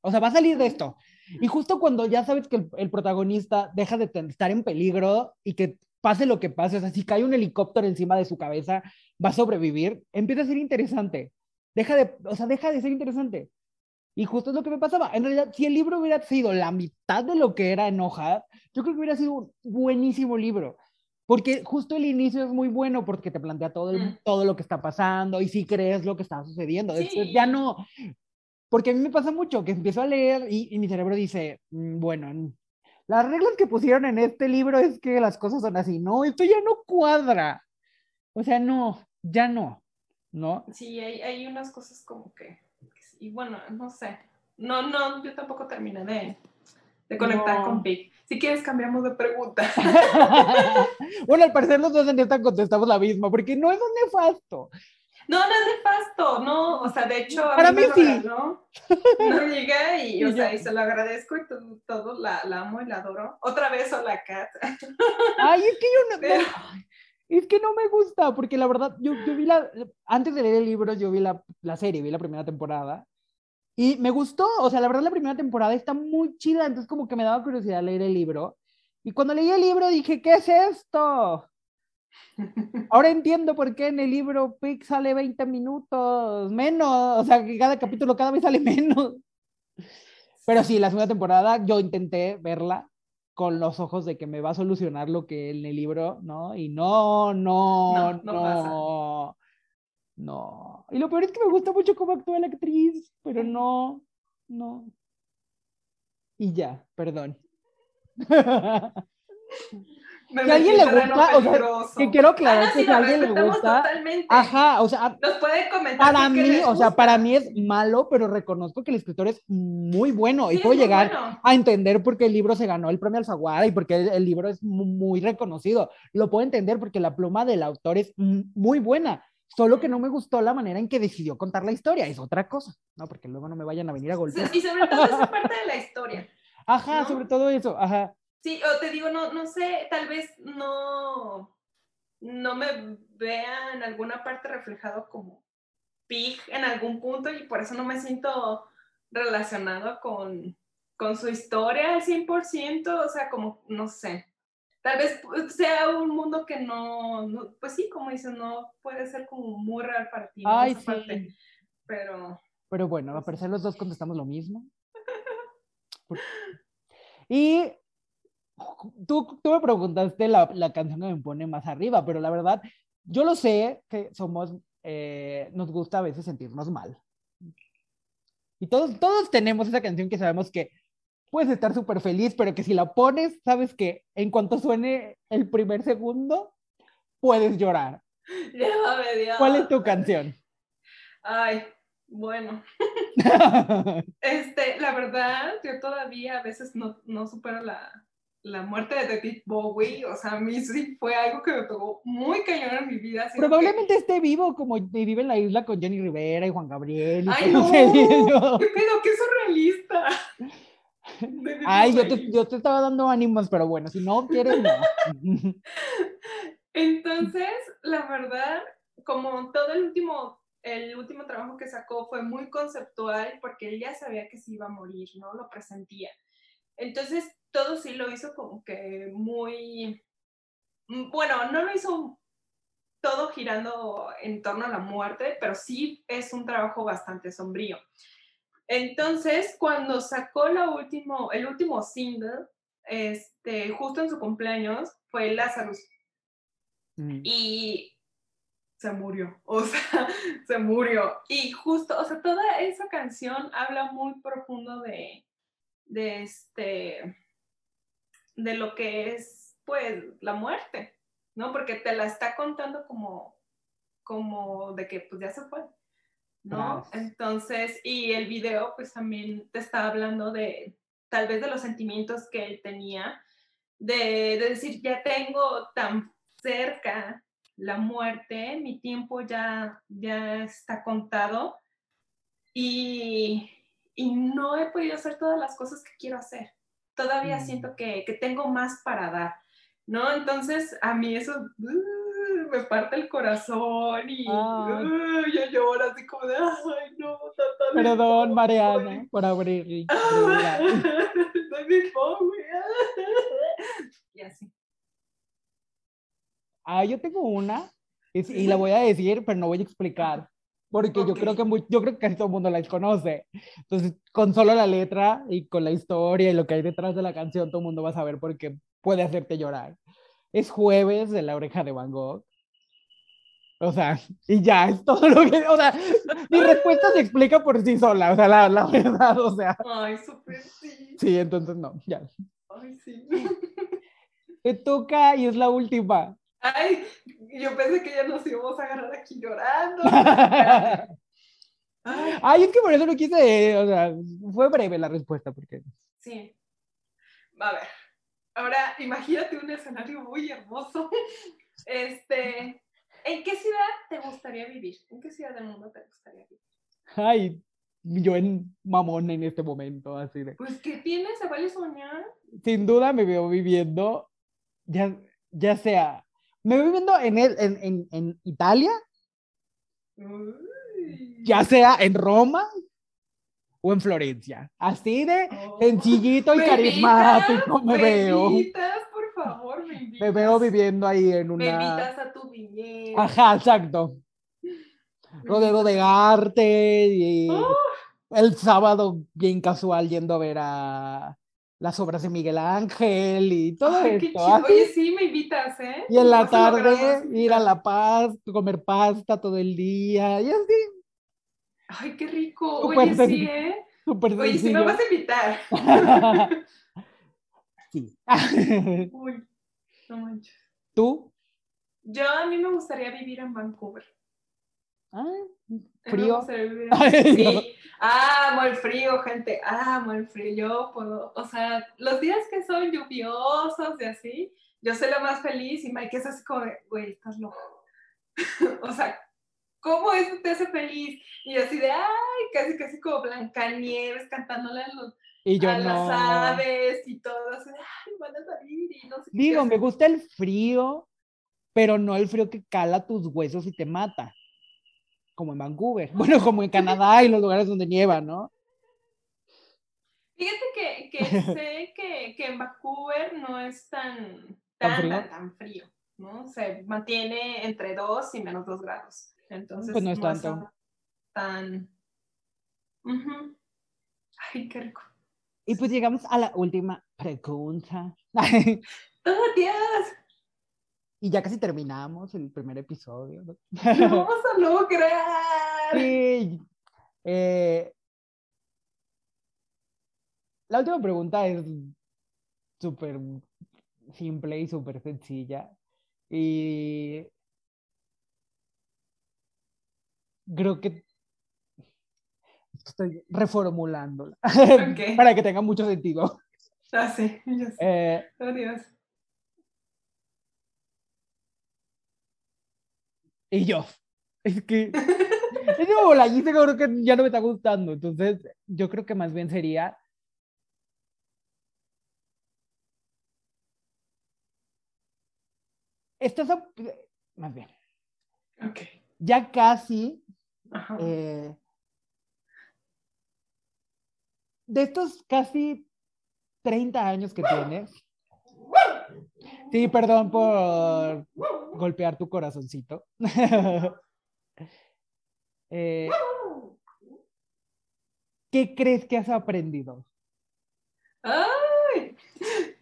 Speaker 2: o sea, va a salir de esto. Y justo cuando ya sabes que el, el protagonista deja de estar en peligro y que pase lo que pase, o sea, si cae un helicóptero encima de su cabeza, va a sobrevivir, empieza a ser interesante. Deja de, o sea, deja de ser interesante. Y justo es lo que me pasaba. En realidad, si el libro hubiera sido la mitad de lo que era en hoja, yo creo que hubiera sido un buenísimo libro. Porque justo el inicio es muy bueno porque te plantea todo, mm. todo lo que está pasando y si crees lo que está sucediendo. Después ya no. Porque a mí me pasa mucho que empiezo a leer y, y mi cerebro dice, mm, bueno, las reglas que pusieron en este libro es que las cosas son así, no, esto ya no cuadra. O sea, no, ya no, ¿no?
Speaker 1: Sí, hay, hay unas cosas como que, y bueno, no sé. no, no, yo tampoco terminé de, de conectar
Speaker 2: No.
Speaker 1: con Pig. Si quieres, cambiamos de pregunta.
Speaker 2: bueno, al parecer los dos en esta contestamos la misma, porque no es un nefasto.
Speaker 1: No, no es nefasto, no, o sea, de hecho, a
Speaker 2: Para
Speaker 1: mí
Speaker 2: mí sí.
Speaker 1: una amiga y,
Speaker 2: Y
Speaker 1: o
Speaker 2: yo-
Speaker 1: sea, y se lo agradezco y todo, todo la, la amo y la adoro. Otra vez, hola, Kat.
Speaker 2: Ay, es que yo no, no-
Speaker 1: Pero-
Speaker 2: ay, es que no me gusta, porque la verdad, yo, yo vi la, antes de leer el libro, yo vi la, la serie, vi la primera temporada, y me gustó, o sea, la verdad la primera temporada está muy chida, entonces como que me daba curiosidad leer el libro, y cuando leí el libro dije, ¿qué es esto? Ahora entiendo por qué en el libro Pig sale 20 minutos menos, o sea, que cada capítulo cada vez sale menos. Pero sí, la segunda temporada yo intenté verla con los ojos de que me va a solucionar lo que en el libro, ¿no? Y no, no,
Speaker 1: No,
Speaker 2: no,
Speaker 1: no pasa.
Speaker 2: No. Y lo peor es que me gusta mucho cómo actúa la actriz, pero no, no. Y ya, perdón.
Speaker 1: Me
Speaker 2: a alguien le gusta, o sea, que quiero
Speaker 1: Ah,
Speaker 2: aclarar
Speaker 1: no,
Speaker 2: que si a alguien le gusta,
Speaker 1: totalmente.
Speaker 2: ajá, o sea,
Speaker 1: Nos puede comentar.
Speaker 2: para
Speaker 1: qué
Speaker 2: mí,
Speaker 1: les
Speaker 2: o sea, para mí es malo, pero reconozco que el escritor es muy bueno y
Speaker 1: Sí,
Speaker 2: puedo
Speaker 1: es muy
Speaker 2: llegar
Speaker 1: bueno.
Speaker 2: a entender por qué el libro se ganó el premio Alfaguara y porque el, el libro es mu- muy reconocido. Lo puedo entender porque la pluma del autor es muy buena, solo que no me gustó la manera en que decidió contar la historia, es otra cosa, ¿no? Porque luego no me vayan a venir a golpear.
Speaker 1: Y sobre todo esa parte de la historia.
Speaker 2: Ajá,
Speaker 1: ¿no?
Speaker 2: sobre todo eso, ajá.
Speaker 1: Sí, o te digo, no, no sé, tal vez no, no me vea en alguna parte reflejado como Pig en algún punto y por eso no me siento relacionado con, con su historia al 100%, o sea, como, no sé. Tal vez pues, sea un mundo que no, no- pues sí, como dices, no puede ser como muy real para ti.
Speaker 2: Ay, sí.
Speaker 1: parte, pero...
Speaker 2: Pero bueno, a parecer los dos contestamos lo mismo. Y tú, tú me preguntaste la, la canción que me pone más arriba, pero la verdad, yo lo sé que somos, eh, nos gusta a veces sentirnos mal. Y todos, todos tenemos esa canción que sabemos que puedes estar súper feliz, pero que si la pones, sabes que en cuanto suene el primer segundo, puedes llorar.
Speaker 1: Llévame, Dios.
Speaker 2: ¿Cuál es tu canción?
Speaker 1: Ay, bueno. Este, la verdad, yo todavía a veces no, no supero la, la muerte de David Bowie. O sea, a mí sí fue algo que me pegó muy cañón en mi vida. de que-
Speaker 2: Probablemente esté vivo como vive en la isla con Jenny Rivera y Juan Gabriel. y
Speaker 1: ¡Ay, no!
Speaker 2: ellos.
Speaker 1: ¿Qué pedo? ¡Qué surrealista!
Speaker 2: Ay, yo te, yo te estaba dando ánimos, pero bueno, si no quieres, no.
Speaker 1: Entonces, la verdad, como todo el último, el último trabajo que sacó fue muy conceptual porque él ya sabía que se iba a morir, ¿no? Lo presentía. Entonces, todo sí lo hizo como que muy, bueno, no lo hizo todo girando en torno a la muerte, pero sí es un trabajo bastante sombrío. Entonces, cuando sacó la último, el último single, este, justo en su cumpleaños, fue Lazarus
Speaker 2: Mm.
Speaker 1: y se murió, o sea, se murió. Y justo, o sea, toda esa canción habla muy profundo de, de este, de lo que es, pues, la muerte, ¿no? Porque te la está contando como, como de que, pues, ya se fue, ¿no? Entonces, y el video, pues, también te está hablando de, tal vez, de los sentimientos que él tenía, de, de decir, ya tengo tan cerca la muerte, mi tiempo ya, ya está contado y, y no he podido hacer todas las cosas que quiero hacer. Todavía
Speaker 2: Mm.
Speaker 1: siento que, que tengo más para dar, ¿no? Entonces a mí eso uh, me parte el corazón y
Speaker 2: Ah.
Speaker 1: uh, yo lloro así como de, ay, no, tata,
Speaker 2: Perdón, Mariana, por abrir.
Speaker 1: David Bowie. y así.
Speaker 2: Ah, yo tengo una, es- y la voy a decir, pero no voy a explicar, porque yo creo que muy- yo creo que casi todo el mundo la conoce. Entonces, con solo la letra y con la historia y lo que hay detrás de la canción, todo el mundo va a saber porque puede hacerte llorar. Es jueves de la oreja de Van Gogh. O sea, y ya, es todo lo que, o sea, mi respuesta se explica por sí sola, o sea, la, la verdad, o sea,
Speaker 1: Ay, súper sí.
Speaker 2: sí, entonces no, ya.
Speaker 1: Ay, sí.
Speaker 2: Te toca y es la última.
Speaker 1: Ay, yo pensé que ya nos íbamos a agarrar aquí llorando.
Speaker 2: Ay, es que por eso no quise, o sea, fue breve la respuesta, porque...
Speaker 1: Sí. A ver, ahora imagínate un escenario muy hermoso. Este, ¿en qué ciudad te gustaría vivir? ¿En qué ciudad del mundo te gustaría vivir?
Speaker 2: Ay, yo en mamón en este momento, así de...
Speaker 1: Pues, ¿qué tienes? ¿Se vale soñar?
Speaker 2: Sin duda me veo viviendo, ya, ya sea, me veo viviendo en, el, en, en, en Italia,
Speaker 1: Uy.
Speaker 2: ya sea en Roma o en Florencia. Así de
Speaker 1: Oh.
Speaker 2: sencillito y
Speaker 1: ¿Me
Speaker 2: carismático me veo.
Speaker 1: Favor, me invitas.
Speaker 2: Me veo viviendo ahí en
Speaker 1: Me
Speaker 2: una...
Speaker 1: invitas a tu viñedo.
Speaker 2: Ajá, exacto. Rodeado de arte y
Speaker 1: Oh.
Speaker 2: el sábado bien casual yendo a ver a las obras de Miguel Ángel y todo
Speaker 1: Ay, qué
Speaker 2: esto.
Speaker 1: chido.
Speaker 2: así.
Speaker 1: Oye, sí, me invitas, ¿eh?
Speaker 2: Y en la tarde ir a. La Paz, comer pasta todo el día y así,
Speaker 1: Ay, qué rico. Oye, sí, ¿eh? Oye, sí me
Speaker 2: sencillo.
Speaker 1: vas a invitar. Uy, no manches.
Speaker 2: ¿Tú?
Speaker 1: Yo, a mí me gustaría vivir en Vancouver.
Speaker 2: Ah, ¿Frío?
Speaker 1: en-. Sí, amo el frío, gente, amo el frío. Yo puedo, o sea, los días que son lluviosos y así, yo soy la más feliz y Mike es así como, de, güey, estás loco. o sea, ¿cómo eso te hace feliz? Y así de, ay, casi, casi como Blancanieves cantándole a, los,
Speaker 2: Y yo
Speaker 1: a las
Speaker 2: no.
Speaker 1: aves y todo, ay, van a salir y no sé qué
Speaker 2: Digo, me
Speaker 1: hacer".
Speaker 2: gusta el frío, pero no el frío que cala tus huesos y te mata. Como en Vancouver. Bueno, como en Canadá y los lugares donde nieva, ¿no?
Speaker 1: Fíjate que, que sé que, que en Vancouver no es tan,
Speaker 2: ¿Tan
Speaker 1: tan,
Speaker 2: frío?
Speaker 1: tan, tan frío, ¿no? Se mantiene entre 2 y menos 2 grados. Entonces,
Speaker 2: Pues no es tanto.
Speaker 1: tan... tan... Ujú. Ay, qué rico.
Speaker 2: Y pues llegamos a la última pregunta.
Speaker 1: ¡Oh, Dios!
Speaker 2: y ya casi terminamos el primer episodio. ¿no?
Speaker 1: ¡Lo vamos a lograr!
Speaker 2: Sí. eh, la última pregunta es súper simple y súper sencilla. Y creo que estoy reformulándola para que tenga mucho sentido.
Speaker 1: Ya sé, ya sé.
Speaker 2: Eh,
Speaker 1: ¡Oh, Dios!
Speaker 2: y yo, es que es como la hice, creo que ya no me está gustando. Entonces, yo creo que más bien sería estás a- más bien,
Speaker 1: Ok.
Speaker 2: ya casi
Speaker 1: Ajá.
Speaker 2: eh, de estos casi 30 años que tienes. Sí, perdón por golpear tu corazoncito. Eh, ¿Qué crees que has aprendido?
Speaker 1: ¡Ay!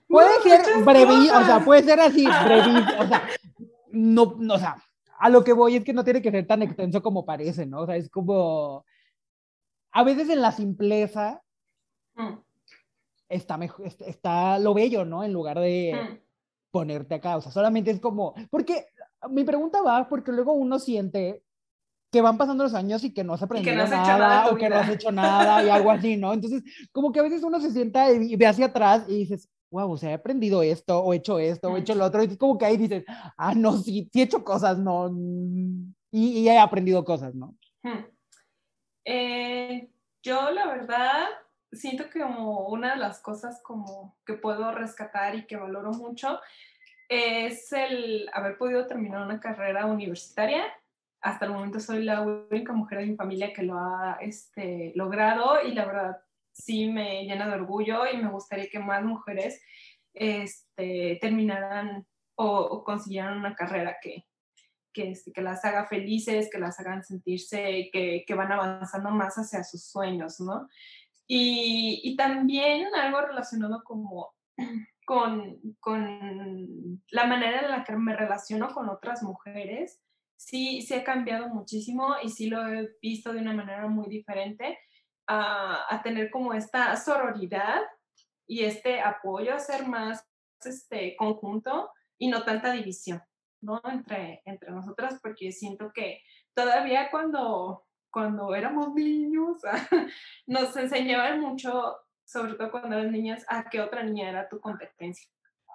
Speaker 2: Puede ser brevi, o sea, puede ser así, brevi, o sea, no, no, o sea, a lo que voy es que no tiene que ser tan extenso como parece, ¿no? O sea, es como, a veces en la simpleza
Speaker 1: Mm,
Speaker 2: está mejor, está, lo bello, ¿no? En lugar de
Speaker 1: mm.
Speaker 2: ponerte acá, o sea, solamente es como, porque mi pregunta va porque luego uno siente que van pasando los años y que no has aprendido
Speaker 1: no has hecho
Speaker 2: nada, o que no has hecho nada y algo así, ¿no? Entonces, como que a veces uno se sienta y, ve hacia atrás y dices, wow, o sea, he aprendido esto, o he hecho esto, o he hecho lo otro, y es como que ahí dices, ah, no, sí, sí he hecho cosas, no, mm, y, y he aprendido cosas, ¿no?
Speaker 1: Hmm. Eh, yo la verdad siento que como una de las cosas como que puedo rescatar y que valoro mucho es el haber podido terminar una carrera universitaria. Hasta el momento soy la única mujer de mi familia que lo ha este, logrado y la verdad sí me llena de orgullo y me gustaría que más mujeres este, terminaran o, o consiguieran una carrera que, que, este, que las haga felices, que las hagan sentirse que, que van avanzando más hacia sus sueños, ¿no? Y, y también algo relacionado como con, con la manera en la que me relaciono con otras mujeres, sí, sí ha cambiado muchísimo y sí lo he visto de una manera muy diferente a, a tener como esta sororidad y este apoyo a ser más este conjunto y no tanta división. ¿no? Entre, entre nosotras, porque siento que todavía cuando, cuando éramos niños, nos enseñaban mucho, sobre todo cuando eran niñas, a que otra niña era tu competencia.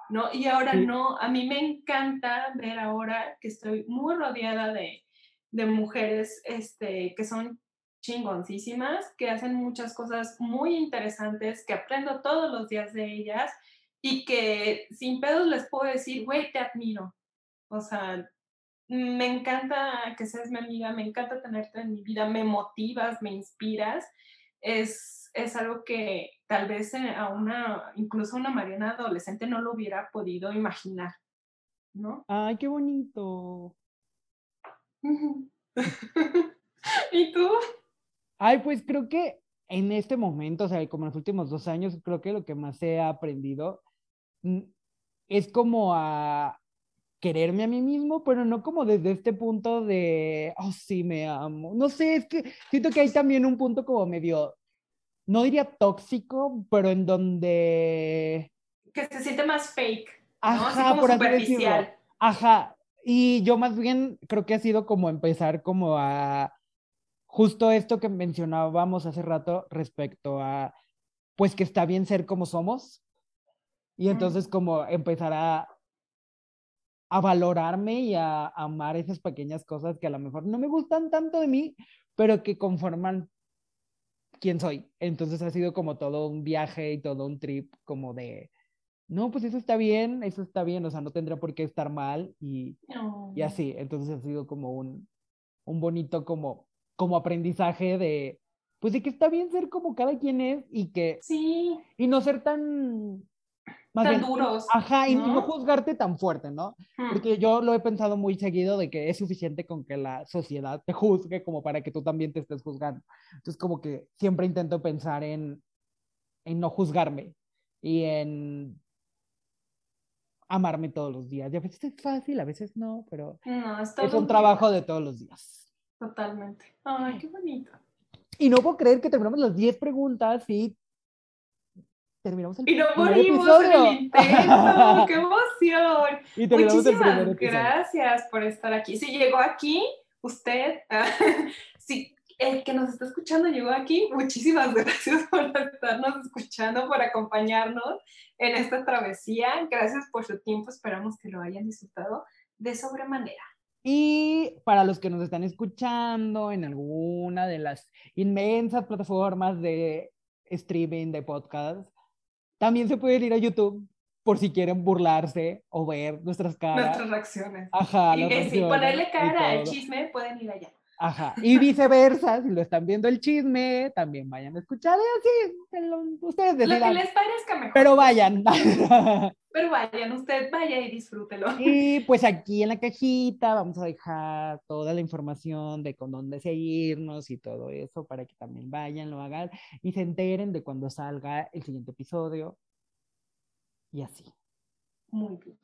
Speaker 1: ¿no? Y ahora no, a mí me encanta ver ahora que estoy muy rodeada de, de mujeres este, que son chingoncísimas, que hacen muchas cosas muy interesantes, que aprendo todos los días de ellas y que sin pedos les puedo decir, güey, te admiro. O sea, me encanta que seas mi amiga, me encanta tenerte en mi vida, me motivas, me inspiras. Es, es algo que tal vez eh, a una, incluso a una Mariana adolescente no lo hubiera podido imaginar, ¿no?
Speaker 2: Ay, qué bonito.
Speaker 1: ¿Y tú?
Speaker 2: Ay, pues creo que en este momento, o sea, como en los últimos dos años, creo que lo que más he aprendido mm, es como a quererme a mí mismo, pero no como desde este punto de, oh, sí, me amo. No sé, es que siento que hay también un punto como medio, no diría tóxico, pero en donde...
Speaker 1: Que se siente más fake.
Speaker 2: Ajá, por superficial. Ajá, y yo más bien creo que ha sido como empezar como a justo esto que mencionábamos hace rato respecto a, pues que está bien ser como somos. Y entonces como empezar a, a valorarme y a, amar esas pequeñas cosas que a lo mejor no me gustan tanto de mí, pero que conforman quién soy. Entonces ha sido como todo un viaje y todo un trip como de, no, pues eso está bien, eso está bien, o sea, no tendría por qué estar mal y, y así. Entonces ha sido como un, un bonito como como aprendizaje de, pues de que está bien ser como cada quien es y que...
Speaker 1: Sí.
Speaker 2: Y no ser tan...
Speaker 1: tan duros.
Speaker 2: Ajá, y no juzgarte tan fuerte, ¿no? Hmm. Porque yo lo he pensado muy seguido de que es suficiente con que la sociedad te juzgue como para que tú también te estés juzgando. Entonces como que siempre intento pensar en, en no juzgarme y en amarme todos los días. Y a veces es fácil, a veces no, pero es un trabajo de todos los días.
Speaker 1: Totalmente. Ay, qué bonito.
Speaker 2: Y no puedo creer que terminamos las 10 preguntas y terminamos el
Speaker 1: Y no morimos en el intento. ¡Qué emoción! Y Muchísimas gracias por estar aquí. Si llegó aquí, usted, si el que nos está escuchando llegó aquí, muchísimas gracias por estarnos escuchando, por acompañarnos en esta travesía. Gracias por su tiempo. Esperamos que lo hayan disfrutado de sobremanera.
Speaker 2: Y para los que nos están escuchando en alguna de las inmensas plataformas de streaming de podcast, también se pueden ir a YouTube por si quieren burlarse o ver nuestras caras.
Speaker 1: Nuestras reacciones.
Speaker 2: Ajá.
Speaker 1: Y si ponerle cara al chisme, pueden ir allá.
Speaker 2: Ajá. Y viceversa, si lo están viendo el chisme, también vayan a escuchar así, ustedes decidan.
Speaker 1: Lo que les parezca mejor.
Speaker 2: Pero vayan.
Speaker 1: Pero vayan, usted vaya y disfrútelo.
Speaker 2: Y pues aquí en la cajita vamos a dejar toda la información de con dónde seguirnos y todo eso para que también vayan, lo hagan y se enteren de cuando salga el siguiente episodio. Y así.
Speaker 1: Muy bien.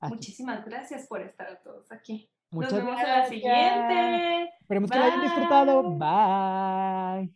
Speaker 1: Muchísimas gracias por estar todos aquí. Muchas Nos vemos en la siguiente.
Speaker 2: Esperemos que lo hayan disfrutado. Bye.